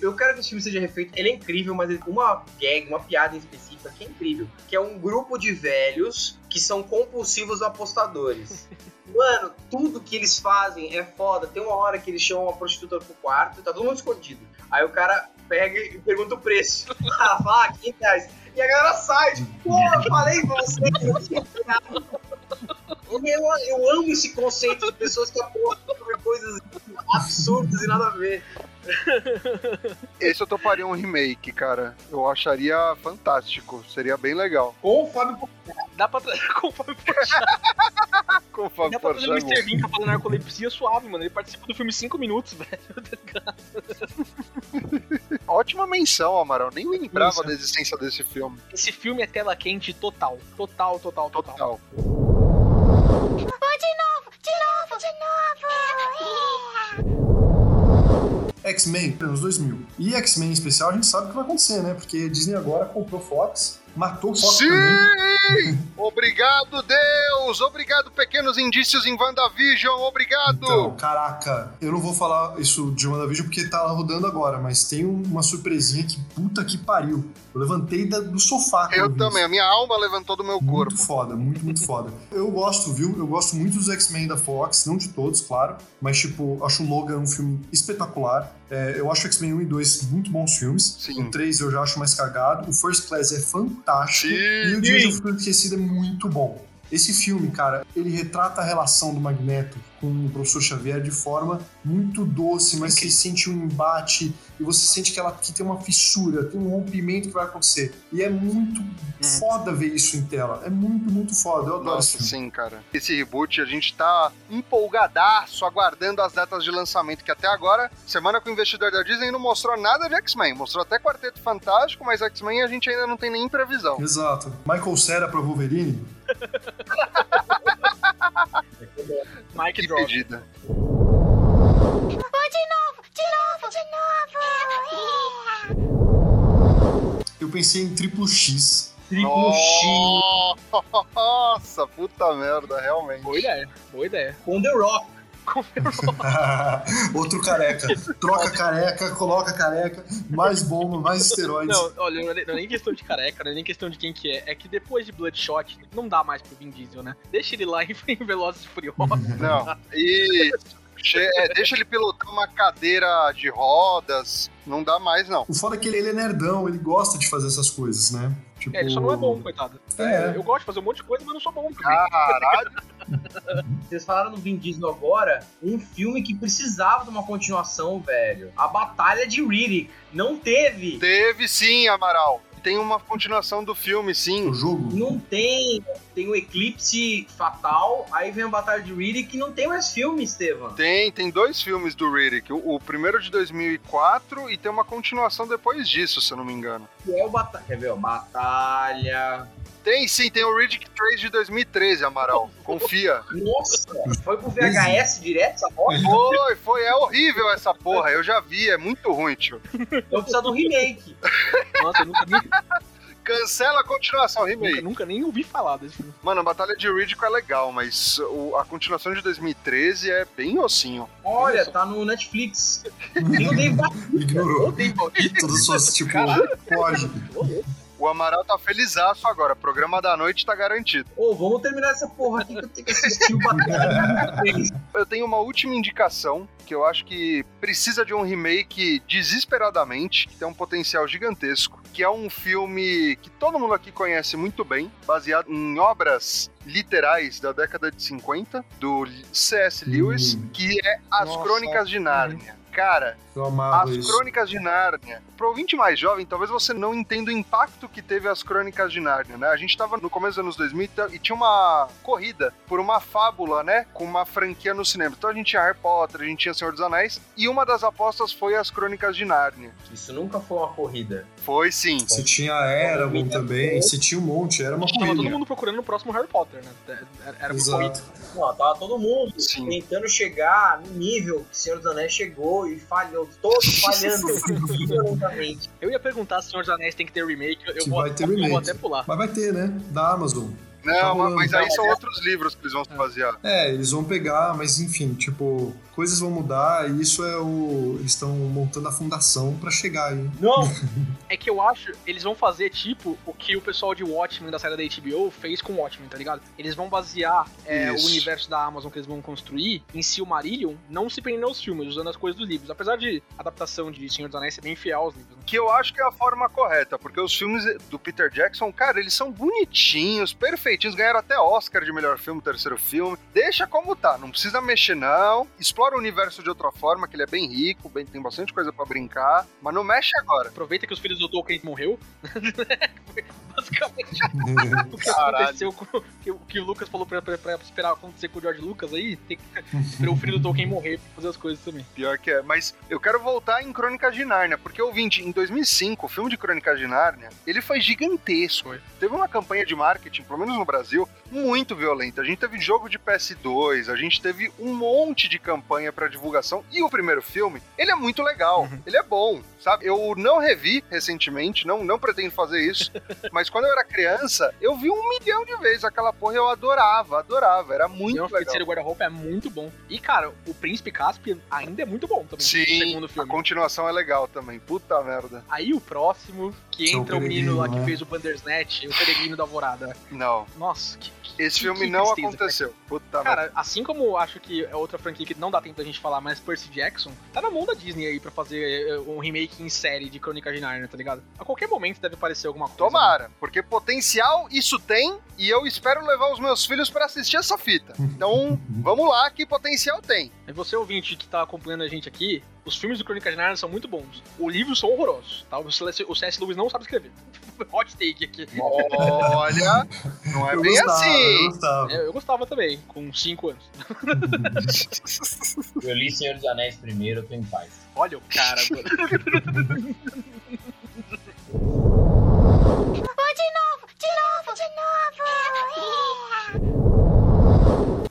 Eu quero que esse filme seja refeito. Ele é incrível, mas uma gag, uma piada em específica que é incrível. Que é um grupo de velhos que são compulsivos apostadores. Mano, tudo que eles fazem é foda. Tem uma hora que eles chamam uma prostituta pro quarto e tá todo mundo escondido. Aí o cara pega e pergunta o preço. Ela fala, ah, 500 reais. E a galera sai. Pô, eu falei pra você que eu tinha. E eu, eu amo esse conceito de pessoas que apostam sobre coisas absurdas e nada a ver. Esse eu toparia um remake, cara. Eu acharia fantástico. Seria bem legal. Com o Fábio Dá pra trazer com o Fábio Porchat. Com o Fábio Dá pra trazer o. Mr. Bean pra falar narcolepsia suave, mano. Ele participa do filme 5 minutos, velho. Ótima menção, Amaral. Nem lembrava Isso. da existência desse filme. Esse filme é tela quente total. Total, total, total. Total. Oh, de novo, de novo, de novo. X-Men, anos 2000. E X-Men em especial, a gente sabe o que vai acontecer, né? Porque Disney agora comprou Fox, matou Fox Sim! também. Obrigado, Deus! Obrigado, pequenos indícios em WandaVision! Obrigado! Então, caraca, eu não vou falar isso de WandaVision porque tá rodando agora, mas tem uma surpresinha que puta que pariu. Eu levantei da- do sofá. eu também, a minha alma levantou do meu corpo. Muito foda, muito, muito foda. Eu gosto, viu? Eu gosto muito dos X-Men da Fox, não de todos, claro, mas, tipo, acho o Logan um filme espetacular. É, eu acho X-Men 1 e 2 muito bons filmes. Sim. O 3 eu já acho mais cagado. O First Class é fantástico. Sim. E o Dias do Futuro Esquecido é muito bom. Esse filme, cara, ele retrata a relação do Magneto com o professor Xavier de forma muito doce, mas você sente um embate e você sente que ela que tem uma fissura, tem um rompimento que vai acontecer. E é muito foda ver isso em tela. É muito, muito foda. Eu adoro esse Nossa, filme. sim, cara. Esse reboot, a gente tá empolgadaço, aguardando as datas de lançamento, que até agora, semana com o investidor da Disney não mostrou nada de X-Men. Mostrou até Quarteto Fantástico, mas X-Men a gente ainda não tem nem previsão. Exato. Michael Cera pra Wolverine. Mike Que Drop. pedida. Oh, de novo, de novo, de novo. Eu pensei em Triplo X. Triplo X Nossa, puta merda, realmente. Boa ideia, boa ideia. com The Rock. Outro careca. Troca careca, coloca careca, mais bomba, mais esteroides. Não, olha, não é, não é nem questão de careca, não é nem questão de quem que é. É que depois de Bloodshot, não dá mais pro Vin Diesel, né? Deixa ele lá em Velozes e Furiosos. Não, isso. Che- é, deixa ele pilotar uma cadeira de rodas. Não dá mais, não. O foda é que ele, ele é nerdão, ele gosta de fazer essas coisas, né? Tipo... É, ele só não é bom, coitado. É. Eu gosto de fazer um monte de coisa, mas não sou bom. Caralho. Vocês falaram no Vin Diesel agora, um filme que precisava de uma continuação, velho. A Batalha de Riddick. Não teve. Teve sim, Amaral. Tem uma continuação do filme, sim. O jogo. Não tem. Tem o Eclipse Fatal, aí vem a Batalha de Riddick e não tem mais filme, Estevam. Tem, tem dois filmes do Riddick. O, o primeiro de 2004 e tem uma continuação depois disso, se eu não me engano. Que é o Batalha. Quer ver, ó? Batalha. Tem sim, tem o Riddick 3 de 2013, Amaral. Confia. Nossa, foi pro VHS direto essa porra? Foi, foi. É horrível essa porra. Eu já vi, é muito ruim, tio. Eu preciso de um remake. Nossa, eu nunca vi. Cancela a continuação, Nunca, remake. nunca nem ouvi falar desse filme. Mano, a Batalha de Riddick é legal, mas o- a continuação de 2013 é bem ossinho. Olha, tá no Netflix. Dave Bautista. Ignorou. Odeio Bautista. Todas suas, tipo, pode. O Amaral tá felizaço agora. Programa da noite tá garantido. Ô, vamos terminar essa porra aqui que eu tenho que assistir o Eu tenho uma última indicação que eu acho que precisa de um remake desesperadamente, que tem um potencial gigantesco, que é um filme que todo mundo aqui conhece muito bem, baseado em obras literais da década de 50, do C.S. Lewis, Hum. que é As Nossa. Crônicas de Nárnia. Cara, as isso. Crônicas de Nárnia. Pro ouvinte mais jovem, talvez você não entenda o impacto que teve as Crônicas de Nárnia, né? A gente tava no começo dos anos 2000 e tinha uma corrida por uma fábula, né? Com uma franquia no cinema. Então a gente tinha Harry Potter, a gente tinha Senhor dos Anéis, e uma das apostas foi as Crônicas de Nárnia. Isso nunca foi uma corrida. Foi sim. Você tinha Eragon também, você tinha um monte, era uma Tava todo corrida. mundo procurando o próximo Harry Potter, né? Era- uma corrida. Não, tava todo mundo Sim. tentando chegar no nível que o Senhor dos Anéis chegou e falhou, todos falhando violentamente. Eu ia perguntar se Senhor dos Anéis tem que ter remake. Eu, vou, vai ter eu vou remake. até pular. Mas vai ter, né? Da Amazon. Tá Não, rolando. mas aí são outros livros que eles vão se basear. É, eles vão pegar, mas enfim, tipo, coisas vão mudar e isso é o. Eles estão montando a fundação pra chegar aí. Não, É que eu acho, eles vão fazer tipo o que o pessoal de Watchmen da série da HBO fez com Watchmen, tá ligado? Eles vão basear é, o universo da Amazon que eles vão construir em Silmarillion, não se prendendo aos filmes, usando as coisas dos livros. Apesar de a adaptação de Senhor dos Anéis ser bem fiel aos livros. Né? Que eu acho que é a forma correta, porque os filmes do Peter Jackson, cara, eles são bonitinhos, perfeitinhos, ganharam até Oscar de melhor filme, terceiro filme. Deixa como tá, não precisa mexer não. Explora o universo de outra forma, que ele é bem rico, bem, tem bastante coisa pra brincar, mas não mexe agora. Aproveita que os filhos do Tolkien morreu. Basicamente o que aconteceu com o que, o que o Lucas falou pra, pra- pra esperar acontecer com o George Lucas aí, tem que esperar o filho do Tolkien morrer pra fazer as coisas também. Pior que é. Mas eu quero voltar em Crônicas de Nárnia, porque ouvinte, em 2005, o filme de Crônicas de Nárnia, ele foi gigantesco. Foi. Teve uma campanha de marketing, pelo menos no Brasil, muito violenta. A gente teve jogo de PS2, a gente teve um monte de campanha pra divulgação. E o primeiro filme, ele é muito legal, ele é bom, sabe? Eu não revi recentemente, não, não pretendo fazer isso, mas quando eu era criança, eu vi um milhão de vezes aquela porra eu adorava, adorava, era muito legal. Feiticeiro Guarda-Roupa é muito bom. E, cara, o Príncipe Caspian ainda é muito bom também. Sim, o segundo a filme. continuação é legal também. Puta merda. Aí o próximo, que Que é o entra o menino lá que né? fez o Bandersnatch, o Peregrino da Alvorada. Não, Nossa, que, que- esse que- filme que não tristeza, aconteceu. Puta merda. Cara, assim como acho que é outra franquia que não dá tempo da gente falar, mas Percy Jackson, tá na mão da Disney aí pra fazer eh, um remake em série de Crônica de Narnia, tá ligado? A qualquer momento deve aparecer alguma coisa. Tomara, porque potencial isso tem e eu espero levar os meus filhos pra assistir essa fita. Então, vamos lá, que potencial tem. E você, ouvinte, que tá acompanhando a gente aqui, os filmes do Crônica de Narnia são muito bons. Os livros são horrorosos, tá? O C.S. Lewis não sabe escrever. Hot take aqui. Olha, não é eu bem gostava, assim. eu gostava. É, eu gostava também, com 5 anos. eu li Senhor dos Anéis primeiro, eu tô em paz. Olha o cara, mano. De novo, de novo!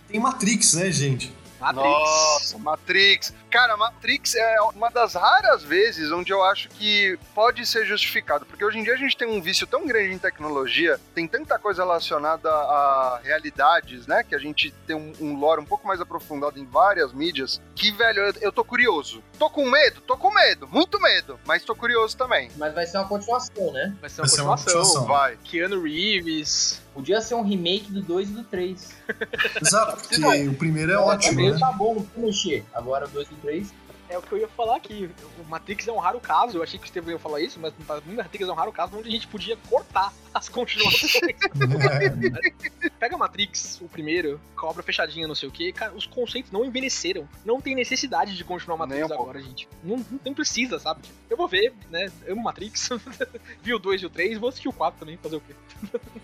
Tem Matrix, né, gente? Matrix. Nossa, Matrix. Cara, Matrix é uma das raras vezes onde eu acho que pode ser justificado. Porque hoje em dia a gente tem um vício tão grande em tecnologia, tem tanta coisa relacionada a realidades, né? Que a gente tem um, um lore um pouco mais aprofundado em várias mídias. Que, velho, eu, eu tô curioso. Tô com medo? Tô com medo. Muito medo. Mas tô curioso também. Mas vai ser uma continuação, né? Vai ser uma Vai ser uma continuação. continuação. Vai. Keanu Reeves. Podia ser um remake do 2 e do 3. Exato, porque o primeiro é ótimo, tá bom, precisa mexer. Agora 2 e 3. É o que eu ia falar aqui. O Matrix é um raro caso. Eu achei que o Steven ia falar isso, mas o Matrix é um raro caso onde a gente podia cortar as continuações. Pega Matrix, o primeiro, com a obra fechadinha, não sei o que, cara, os conceitos não envelheceram. Não tem necessidade de continuar Matrix Nem agora, gente. Não, não tem precisa, sabe? Eu vou ver, né? Amo Matrix. Vi o 2 e o 3, vou assistir o 4 também, fazer o quê?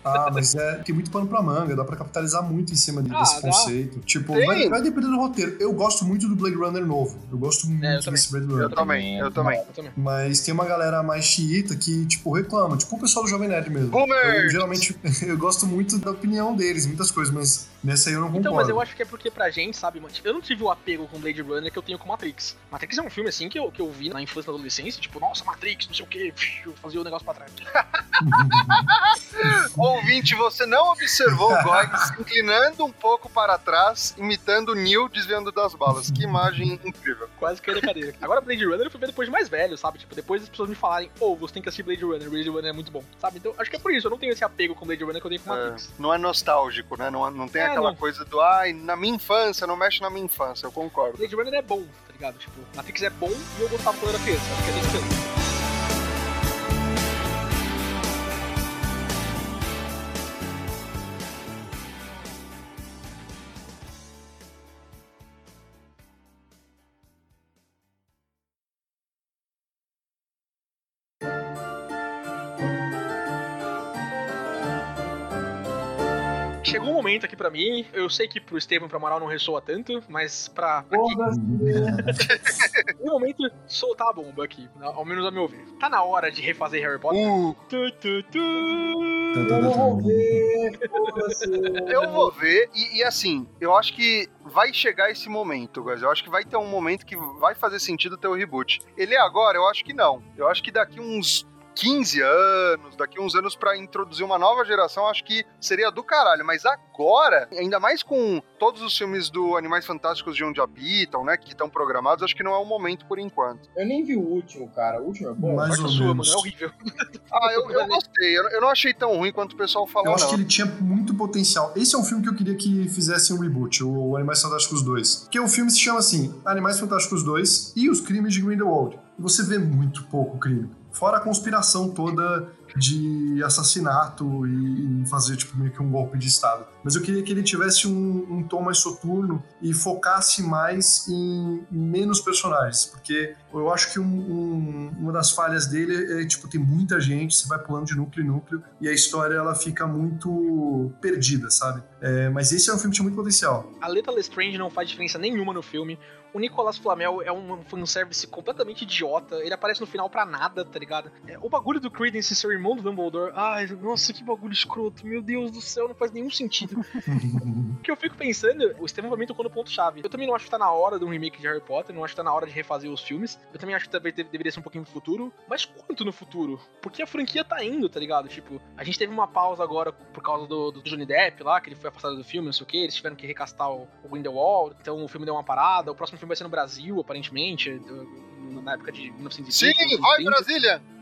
Ah, mas é tem muito pano pra manga, dá pra capitalizar muito em cima Ah, desse dá. conceito. Tipo, vai, vai depender do roteiro. Eu gosto muito do Blade Runner novo. Eu gosto muito É, eu também. Eu também, eu também. Eu também. Mas tem uma galera mais xiita que, tipo, reclama. Tipo o pessoal do Jovem Nerd mesmo. Boomer! Eu, geralmente, eu gosto muito da opinião deles, muitas coisas, mas nessa aí eu não concordo. Então, mas eu acho que é porque pra gente, sabe, mano, eu não tive o apego com Blade Runner que eu tenho com Matrix. Matrix é um filme, assim, que eu, que eu vi na infância, na adolescência, tipo, nossa, Matrix, não sei o quê, eu fazia o negócio pra trás. Ouvinte, você não observou o Gog se inclinando um pouco para trás, imitando o Neo desviando das balas. Que imagem incrível. Quase caí da cadeira. Agora, Blade Runner eu fui ver depois de mais velho, sabe? Tipo, depois as pessoas me falarem, ô, você tem que assistir Blade Runner, Blade Runner é muito bom, sabe? Então, acho que é por isso, eu não tenho esse apego com Blade Runner que eu tenho com É, Matrix. não é nostálgico, né? Não, não tem É, aquela não. coisa do, ai, na minha infância, não mexe na minha infância. Eu concordo. Blade Runner é bom, tá ligado? Tipo, Matrix é bom e eu gostava quando era criança, acho que é desse Chegou um momento aqui pra mim, eu sei que pro Estevam e pro Amaral não ressoa tanto, mas pra. Um momento de soltar a bomba aqui, ao menos a meu ver. Tá na hora de refazer Harry Potter? Uh, Tu, tu, tu. Eu vou ver eu vou ver, e, e assim, eu acho que vai chegar esse momento, guys. Eu acho que vai ter um momento que vai fazer sentido ter o reboot. Ele é agora? Eu acho que não. Eu acho que daqui uns 15 anos, daqui uns anos pra introduzir uma nova geração, acho que seria do caralho. Mas agora, ainda mais com todos os filmes do Animais Fantásticos de Onde Habitam, né, que estão programados, acho que não é o momento por enquanto. Eu nem vi o último, cara. O último é bom. Mais Corta ou a sua, menos. mano, é horrível. Ah, eu, eu gostei. Eu, eu não achei tão ruim quanto o pessoal falou, Eu acho não. que ele tinha muito potencial. Esse é um filme que eu queria que fizesse um reboot, o Animais Fantásticos 2. Porque o filme se chama assim, Animais Fantásticos 2 e os crimes de Grindelwald. E você vê muito pouco crime. Fora a conspiração toda de assassinato e, fazer, tipo, meio que um golpe de Estado. Mas eu queria que ele tivesse um, um tom mais soturno e focasse mais em menos personagens. Porque eu acho que um- um- uma das falhas dele é, tipo, tem muita gente, você vai pulando de núcleo em núcleo e a história, ela fica muito perdida, sabe? É, mas esse é um filme que tinha muito potencial. A letra Lestrange não faz diferença nenhuma no filme. O Nicolas Flamel é um fanservice completamente idiota. Ele aparece no final pra nada, tá ligado? É, o bagulho do Credence ser irmão do Dumbledore. Ai, nossa, que bagulho escroto. Meu Deus do céu, não faz nenhum sentido. O que eu fico pensando, o Estevam também tocou no ponto-chave. Eu também não acho que tá na hora de um remake de Harry Potter, não acho que tá na hora de refazer os filmes. Eu também acho que talvez deve- deveria ser um pouquinho no futuro. Mas quanto no futuro? Porque a franquia tá indo, tá ligado? Tipo, a gente teve uma pausa agora por causa do, do Johnny Depp lá, que ele foi afastado do filme, não sei o que, eles tiveram que recastar o, o Grindelwald, então o filme deu uma parada. O próximo filme vai ser no Brasil, aparentemente, na época de 1930. Sim, vai 1930. Brasília!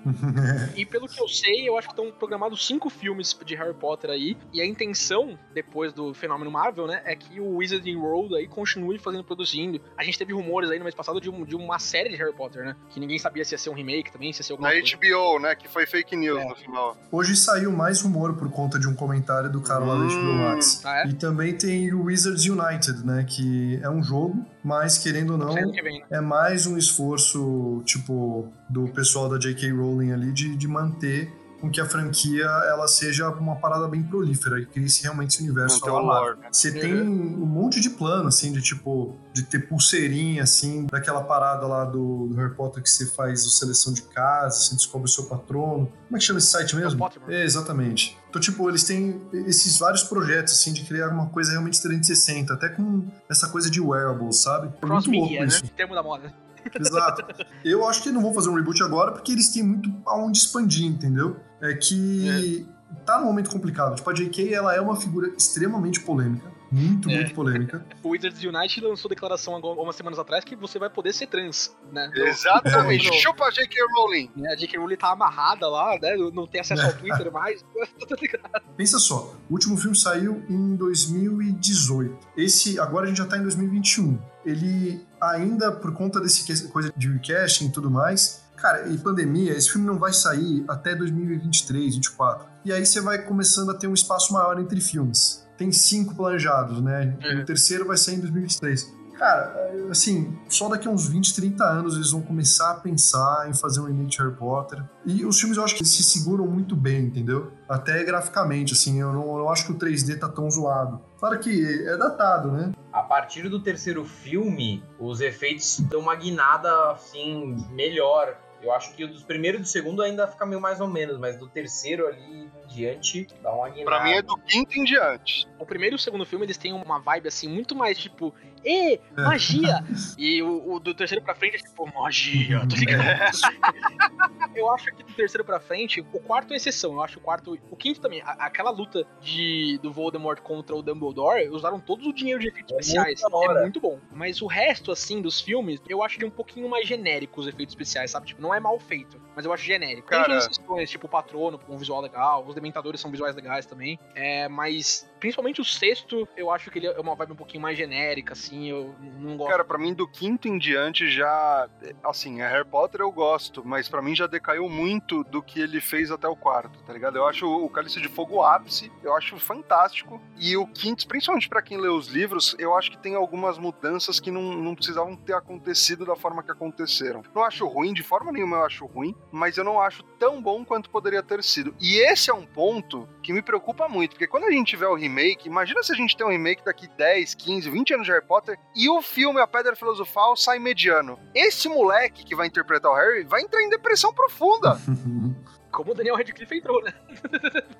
E pelo que eu sei, eu acho que estão programados cinco filmes de Harry Potter aí. E a intenção, depois do fenômeno Marvel, né, é que o Wizarding World aí continue fazendo, produzindo. A gente teve rumores aí no mês passado de, um- de uma série de Harry Potter, né? Que ninguém sabia se ia ser um remake também, se ia ser alguma Na coisa. HBO, né, que foi fake news É. no final. Hoje saiu mais rumor por conta de um comentário do cara lá da HBO Hum. Max. Ah, é? E também tem o Wizards United, né? Que é um jogo, mas querendo ou não, né? é mais um esforço, tipo, do pessoal da J.K. Rowling ali de, de manter com que a franquia ela seja uma parada bem prolífera e crie realmente esse universo lá. lore, né? Você tem um monte de plano, assim, de tipo, de ter pulseirinha, assim, daquela parada lá do, do Harry Potter que você faz a seleção de casa, você descobre o seu patrono. Como é que chama esse site mesmo? É, exatamente. Então, tipo, eles têm esses vários projetos, assim, de criar uma coisa realmente 360, até com essa coisa de wearables, sabe? É Cross muito louco né? isso. Termo da moda. Exato. Eu acho que não vão fazer um reboot agora porque eles têm muito aonde expandir, entendeu? É que tá num momento complicado. Tipo, a J.K. ela é uma figura extremamente polêmica. Muito, É. muito polêmica. O Wizards Unite lançou declaração agora- algumas semanas atrás que você vai poder ser trans, né? Exatamente. É. Chupa J.K. Rowling. Né, A J.K. Rowling tá amarrada lá, né? Não tem acesso ao Twitter mais. Pensa só, o último filme saiu em 2018. Esse, agora a gente já tá em 2021. Ele ainda, por conta desse coisa de recasting e tudo mais, cara, e pandemia, esse filme não vai sair até 2023, 2024. E aí você vai começando a ter um espaço maior entre filmes. Tem cinco planejados, né? É. O terceiro vai sair em 2023. Cara, assim, só daqui a uns 20, 30 anos eles vão começar a pensar em fazer um remake de Harry Potter. E os filmes eu acho que se seguram muito bem, entendeu? Até graficamente, assim, eu não, eu não acho que o 3D tá tão zoado. Claro que é datado, né? A partir do terceiro filme, os efeitos dão uma guinada, assim, melhor. Eu acho que o dos primeiros e do segundo ainda fica meio mais ou menos, mas do terceiro ali em diante dá uma guinada. Pra mim é do quinto em diante. O primeiro e o segundo filme, eles têm uma vibe, assim, muito mais, tipo, e magia! e o, o, do terceiro pra frente é tipo, magia, tá ligado? eu acho que do terceiro pra frente, o quarto é exceção. Eu acho o quarto. O quinto também. A, aquela luta de, do Voldemort contra o Dumbledore, usaram todo o dinheiro de efeitos É especiais. É muito bom. Mas o resto, assim, dos filmes, eu acho ele um pouquinho mais genérico, os efeitos especiais, sabe? Tipo, não é mal feito, mas eu acho genérico. Tem Cara- suas exceções, tipo o Patrono, com um visual legal, os Dementadores são visuais legais também. É, mas principalmente o sexto, eu acho que ele é uma vibe um pouquinho mais genérica, assim, eu não gosto. Cara, pra mim do quinto em diante já. Assim, a Harry Potter eu gosto, mas pra mim já decaiu muito do que ele fez até o quarto, tá ligado? Eu acho o Cálice de Fogo ápice, eu acho fantástico. E o quinto, principalmente pra quem lê os livros, eu acho que tem algumas mudanças que não, não precisavam ter acontecido da forma que aconteceram. Não acho ruim, de forma nenhuma eu acho ruim, mas eu não acho tão bom quanto poderia ter sido. E esse é um ponto que me preocupa muito, porque quando a gente tiver o remake, imagina se a gente tem um remake daqui 10, 15, 20 anos de Harry Potter e o filme A Pedra Filosofal sai mediano. Esse moleque que vai interpretar o Harry vai entrar em depressão profunda. Como o Daniel Radcliffe entrou, né?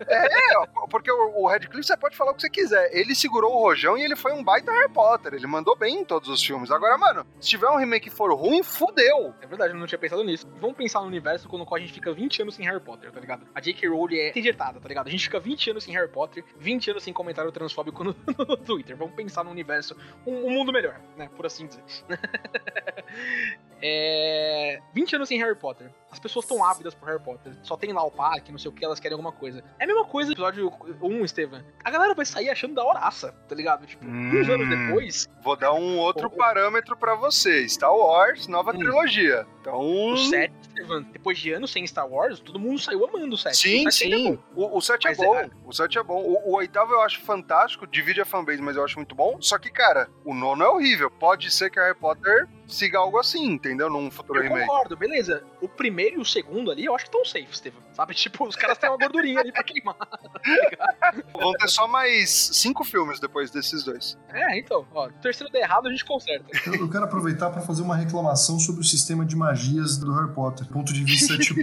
É, porque o, Radcliffe você pode falar o que você quiser. Ele segurou o rojão e ele foi um baita Harry Potter. Ele mandou bem em todos os filmes. Agora, mano, se tiver um remake que for ruim, fudeu. É verdade, eu não tinha pensado nisso. Vamos pensar no universo qual a gente fica 20 anos sem Harry Potter, tá ligado? A J.K. Rowling é injetada, tá ligado? A gente fica 20 anos sem Harry Potter, 20 anos sem comentário transfóbico no, no Twitter. Vamos pensar no universo, um, um mundo melhor, né? Por assim dizer. é... 20 anos sem Harry Potter. As pessoas estão ávidas por Harry Potter. Só tem lá o parque, não sei o que, elas querem alguma coisa. É a mesma coisa do episódio 1, Estevam. A galera vai sair achando da horaça, tá ligado? Tipo, uns anos Hum. depois, Vou dar um outro O- parâmetro pra você. Star Wars, nova Hum. trilogia. Então. o 7, Estevam, depois de anos sem Star Wars, todo mundo saiu amando o 7. Sim, o 7 ainda é sim. bom. O, o 7 é bom. é- O 7 é bom. O, o oitavo eu acho fantástico, divide a fanbase, mas eu acho muito bom. Só que, cara, o nono é horrível. Pode ser que Harry Potter siga algo assim, entendeu? Num futuro Eu remake. concordo, beleza. O primeiro e o segundo ali, eu acho que estão safe, Estevam. Sabe? Tipo, os caras têm uma gordurinha ali pra queimar. Vão ter só mais cinco filmes depois desses dois. É, então, ó, o terceiro der errado, a gente conserta. Eu, eu quero aproveitar para fazer uma reclamação sobre o sistema de magias do Harry Potter. Ponto de vista, tipo,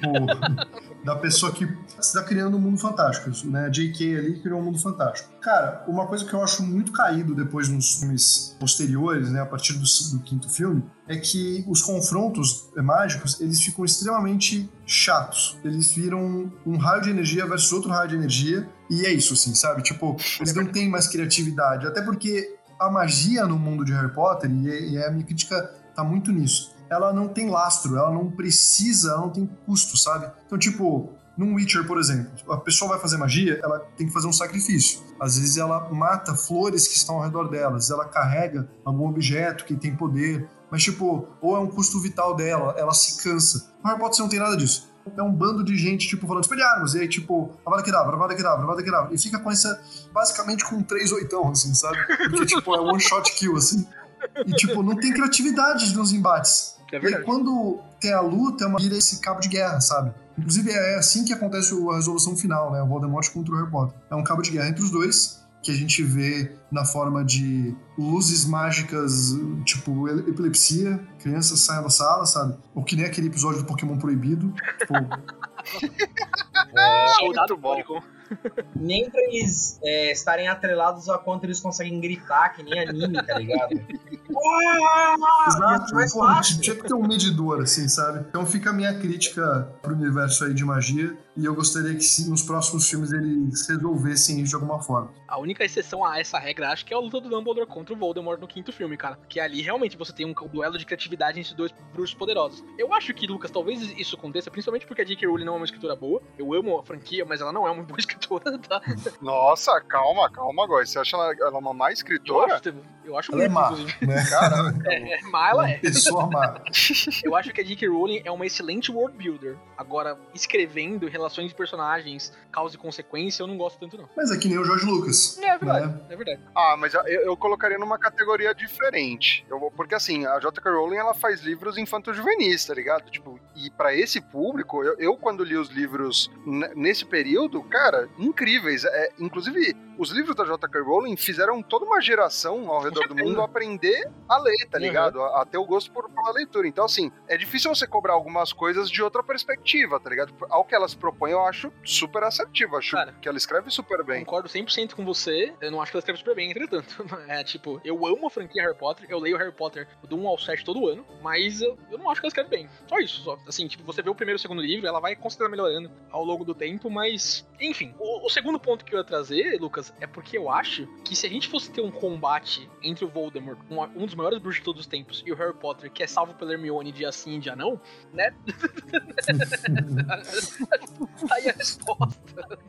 da pessoa que está criando um mundo fantástico. Né? A J.K. ali criou um mundo fantástico. Cara, uma coisa que eu acho muito caído depois nos filmes posteriores, né, a partir do, do quinto filme, é que os confrontos mágicos, eles ficam extremamente chatos. Eles viram um raio de energia versus outro raio de energia, e é isso, assim, sabe? Tipo, eles não têm mais criatividade. Até porque a magia no mundo de Harry Potter, e, é- e a minha crítica tá muito nisso, ela não tem lastro, ela não precisa, ela não tem custo, sabe? Então, tipo, num Witcher, por exemplo, a pessoa vai fazer magia, ela tem que fazer um sacrifício. Às vezes ela mata flores que estão ao redor delas, ela carrega algum objeto que tem poder, mas, tipo, ou é um custo vital dela, ela se cansa. No Harry Potter você não tem nada disso. É um bando de gente, tipo, falando Expelliarmus, e aí, tipo, Avada Kedavra, Avada Kedavra, Avada Kedavra. E fica com essa, basicamente com um três oitão, assim, sabe? Porque, tipo, é one shot kill, assim. E, tipo, não tem criatividade nos embates. É E aí, quando tem a luta, é uma vira esse cabo de guerra, sabe? Inclusive, é assim que acontece a resolução final, né? O Voldemort contra o Harry Potter. É um cabo de guerra entre os dois, que a gente vê na forma de luzes mágicas, tipo epilepsia, crianças saem da sala, sabe? Ou que nem aquele episódio do Pokémon Proibido. Tipo, É, Soldado muito bom. Porygon. nem pra eles é, estarem atrelados a quanto eles conseguem gritar, que nem anime, tá ligado? Ah, Exato, mais pô, tinha que ter um medidor, assim, sabe? Então fica a minha crítica pro universo aí de magia, e eu gostaria que se nos próximos filmes eles resolvessem isso de alguma forma. A única exceção a essa regra, acho que é a luta do Dumbledore contra o Voldemort no quinto filme, cara. Que ali realmente você tem um duelo de criatividade entre dois bruxos poderosos. Eu acho que, Lucas, talvez isso aconteça, principalmente porque a J.K. Rowling não é uma escritora boa. Eu amo a franquia, mas ela não é uma boa escritora, tá? Nossa, calma, calma agora. Você acha ela, ela uma má Eu escritora? acho, eu acho Ela é muito, má, inclusive. né? Cara, É, é, má ela é. Pessoa má. Eu acho que a J.K. Rowling é uma excelente world builder. Agora, escrevendo relações de personagens, causa e consequência, eu não gosto tanto, não. Mas é que nem o George Lucas. É verdade, Né? é verdade. Ah, mas eu, eu colocaria numa categoria diferente. Eu, vou- porque assim, a J.K. Rowling ela faz livros infanto-juvenis, tá ligado? Tipo, e pra esse público, eu, eu, quando li os livros nesse período, cara, incríveis. É, inclusive, os livros da J.K. Rowling fizeram toda uma geração ao redor do mundo aprender a ler, tá Uhum. ligado? A, a ter o gosto por, pela leitura. Então, assim, é difícil você cobrar algumas coisas de outra perspectiva, tá ligado? Ao que elas propõem, eu acho super assertivo. Acho Cara, que ela escreve super bem. Concordo 100% com você. Eu não acho que ela escreve super bem, entretanto. É tipo, eu amo a franquia Harry Potter, eu leio Harry Potter do 1 ao 7 todo ano, mas eu, eu não acho que ela escreve bem. Só isso, só. Assim, tipo, você vê o primeiro e o segundo livro, ela vai considerando melhorando ao longo do tempo, mas. Enfim. O, o segundo ponto que eu ia trazer, Lucas, é porque eu acho que se a gente fosse ter um combate entre o Voldemort, um, um dos maiores bruxos de todos os tempos, e o Harry Potter, que é salvo pela Hermione dia sim, dia não, né? Aí a resposta.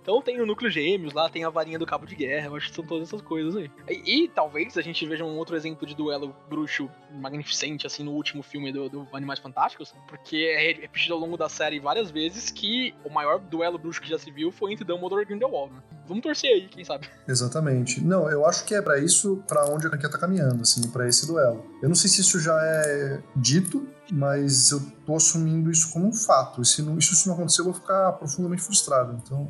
Então tem o núcleo gêmeos lá, tem a varinha do cabo de guerra, eu acho que são todas essas coisas aí. E, e talvez a gente veja um outro exemplo de duelo bruxo magnificente, assim, no último filme do, do Animais Fantásticos, porque é repetido ao longo da série várias vezes que o maior duelo bruxo que já se viu foi entre Dumbledore e Grindelwald. Né? Vamos torcer aí, quem sabe. Exatamente. Não, eu acho que é pra isso, pra onde a franquia tá caminhando, assim, pra esse duelo. Eu não sei se isso já é dito, mas eu tô assumindo isso como um fato. E se, não, se isso não acontecer, eu vou ficar profundamente frustrado. Então,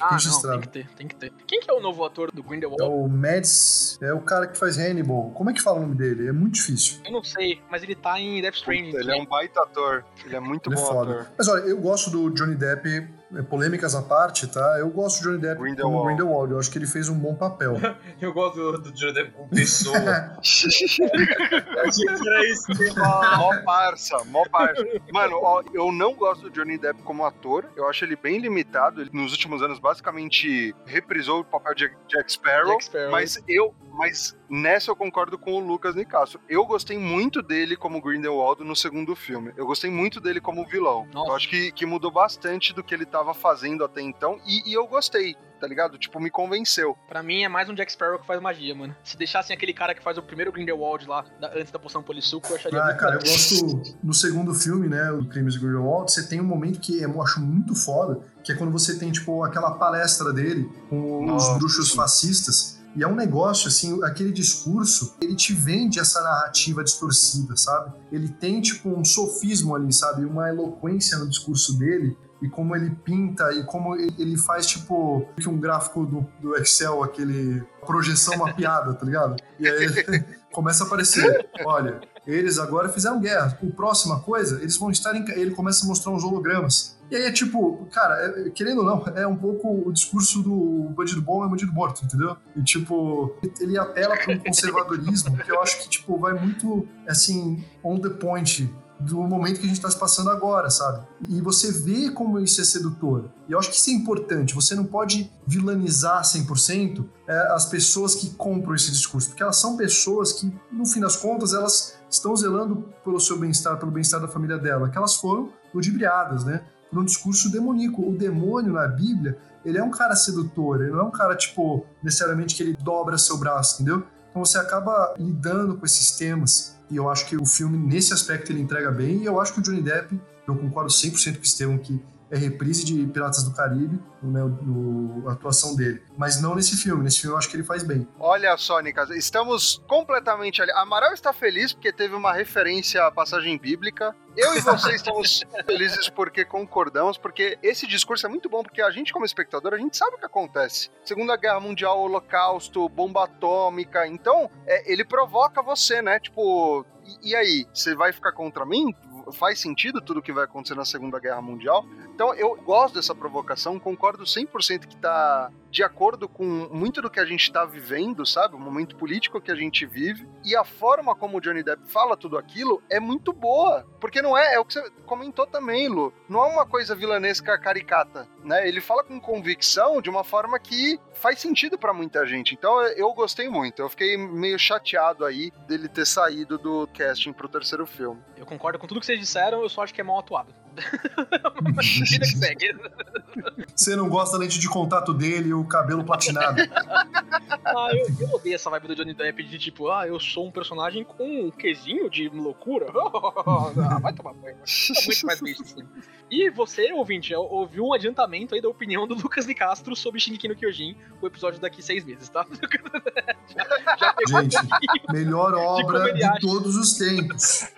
Ah, não, tem que ter, tem que ter. Quem que é o novo ator do é Grindelwald? o Mads, é o cara que faz Hannibal. Como é que fala o nome dele? É muito difícil. Eu não sei, mas ele tá em Death Stranding. Ele é um baita ator. Ele é muito Ele é bom foda. ator. Mas olha, eu gosto do Johnny Depp, é, polêmicas à parte, tá? Eu gosto do Johnny Depp como Grindelwald. Grindelwald. Eu acho que ele fez um bom papel. Eu gosto do, Johnny Depp como pessoa. Eu achei que era isso que. Mó parça, mó parça. Mano, ó, eu não gosto do Johnny Depp como ator. Eu acho ele bem limitado. Ele, nos últimos anos, basicamente, reprisou o papel de Jack Sparrow. Jack Sparrow. Mas eu. Mas nessa eu concordo com o Lucas Nicasso. Eu gostei muito dele como Grindelwald no segundo filme. Eu gostei muito dele como vilão. Nossa. Eu acho que, que mudou bastante do que ele tava fazendo até então. E, e eu gostei, tá ligado? Tipo, me convenceu. Pra mim é mais um Jack Sparrow que faz magia, mano. Se deixassem aquele cara que faz o primeiro Grindelwald lá, da- antes da poção polissuco, eu acharia Ah, muito cara, eu legal. gosto. No segundo filme, né, o Crimes de Grindelwald, você tem um momento que eu acho muito foda, que é quando você tem, tipo, aquela palestra dele com Nossa, os bruxos sim. fascistas. E é um negócio, assim, aquele discurso, ele te vende essa narrativa distorcida, sabe? Ele tem, tipo, um sofismo ali, sabe? Uma eloquência no discurso dele. E como ele pinta, e como ele faz, tipo, um gráfico do, do Excel, aquele projeção mapeada, tá ligado? E aí começa a aparecer, olha, eles agora fizeram guerra. O próxima coisa, eles vão estar em. Ele começa a mostrar uns hologramas. E aí é tipo, cara, é- querendo ou não, é um pouco o discurso do bandido bom é bandido morto, entendeu? E tipo, ele apela para um conservadorismo que eu acho que, tipo, vai muito, assim, on the point do momento que a gente tá se passando agora, sabe? E você vê como isso é sedutor. E eu acho que isso é importante. Você não pode vilanizar 100% é, as pessoas que compram esse discurso, porque elas são pessoas que, no fim das contas, elas estão zelando pelo seu bem-estar, pelo bem-estar da família dela, que elas foram ludibriadas, né? Por um discurso demoníaco. O demônio na Bíblia, ele é um cara sedutor, ele não é um cara, tipo, necessariamente que ele dobra seu braço, entendeu? Então você acaba lidando com esses temas. E eu acho que o filme, nesse aspecto, ele entrega bem. E eu acho que o Johnny Depp, eu concordo 100% com o Estevam, que é reprise de Piratas do Caribe, né, o- a atuação dele. Mas não nesse filme. Nesse filme eu acho que ele faz bem. Olha só, Nicas, estamos completamente ali. Amaral está feliz porque teve uma referência à passagem bíblica. Eu e você estamos felizes porque concordamos, porque esse discurso é muito bom, porque a gente, como espectador, a gente sabe o que acontece. Segunda Guerra Mundial, Holocausto, bomba atômica. Então, é, ele provoca você, né? Tipo, e, e aí? Você vai ficar contra mim? Faz sentido tudo que vai acontecer na Segunda Guerra Mundial? Então, eu gosto dessa provocação, concordo 100% que tá de acordo com muito do que a gente tá vivendo, sabe? O momento político que a gente vive. E a forma como o Johnny Depp fala tudo aquilo é muito boa. Porque não é, é o que você comentou também, Lu. Não é uma coisa vilanesca caricata, né? Ele fala com convicção de uma forma que faz sentido pra muita gente. Então, eu gostei muito. Eu fiquei meio chateado aí dele ter saído do casting pro terceiro filme. Eu concordo com tudo que vocês disseram, eu só acho que é mal atuado. Vida que segue. Você não gosta da lente de contato dele e o cabelo platinado. Ah, eu, eu odeio essa vibe do Johnny Depp de tipo, ah, eu sou um personagem com um quesinho de loucura. ah, vai tomar banho. Tá muito mais bicho assim. E você, ouvinte, ouviu um adiantamento aí da opinião do Lucas de Castro sobre Shingeki no Kyojin, o episódio daqui seis meses, tá? já, já pegou Gente, um melhor obra de, de todos os tempos.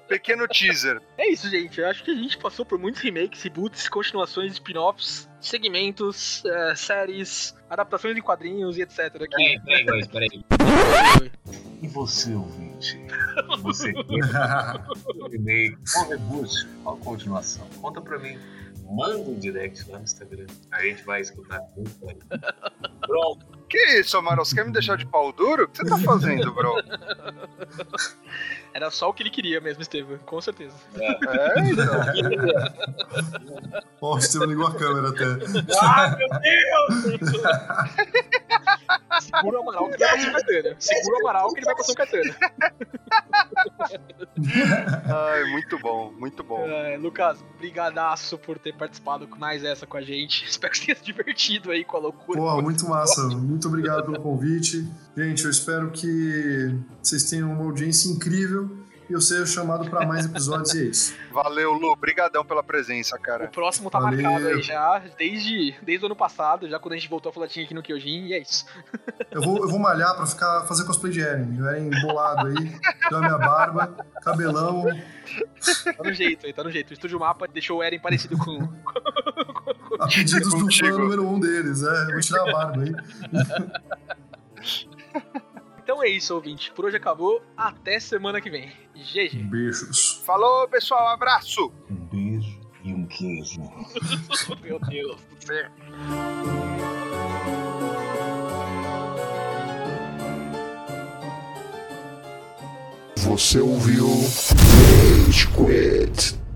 Pequeno teaser. É isso, gente. Eu acho que a gente passou por muitos remakes, reboots, continuações, spin-offs, segmentos, uh, séries, adaptações em quadrinhos e etc. Aqui. Peraí, peraí, peraí. E você, ouvinte? Você remake, qual reboot, qual continuação? Conta pra mim. Manda um direct lá no Instagram. A gente vai escutar muito. Pronto. Que isso, Amaral? Você quer me deixar de pau duro? O que você tá fazendo, bro? Era só o que ele queria mesmo, Estevam, com certeza. É, é então. Ó, o Estevam ligou a câmera até. Ah, meu Deus! Segura o Amaral que ele vai passar um carteira. Segura o Amaral que ele vai passar um carteira. Ai, muito bom, muito bom. É, Lucas, brigadaço por ter participado com mais essa com a gente. Espero que você tenha se divertido aí com a loucura. Pô, muito massa. Muito obrigado pelo convite. Gente, eu espero que vocês tenham uma audiência incrível e eu seja chamado para mais episódios e é isso. Valeu, Lu. Obrigadão pela presença, cara. O próximo tá Valeu. marcado aí já, desde, desde o ano passado, já quando a gente voltou a falar aqui no Kyojin, e é isso. Eu vou, eu vou malhar pra ficar, fazer cosplay de Eren. Eren bolado aí, a minha barba, cabelão. Tá no jeito aí, tá no jeito. O Estúdio Mapa deixou o Eren parecido com... a pedidos do fã número um deles, é. Vou tirar a barba aí. Então é isso, ouvinte. Por hoje acabou. Até semana que vem. GG. Beijos. Falou, pessoal. Abraço. Um beijo e um queijo. Meu Deus do céu. Você ouviu Rage Quit.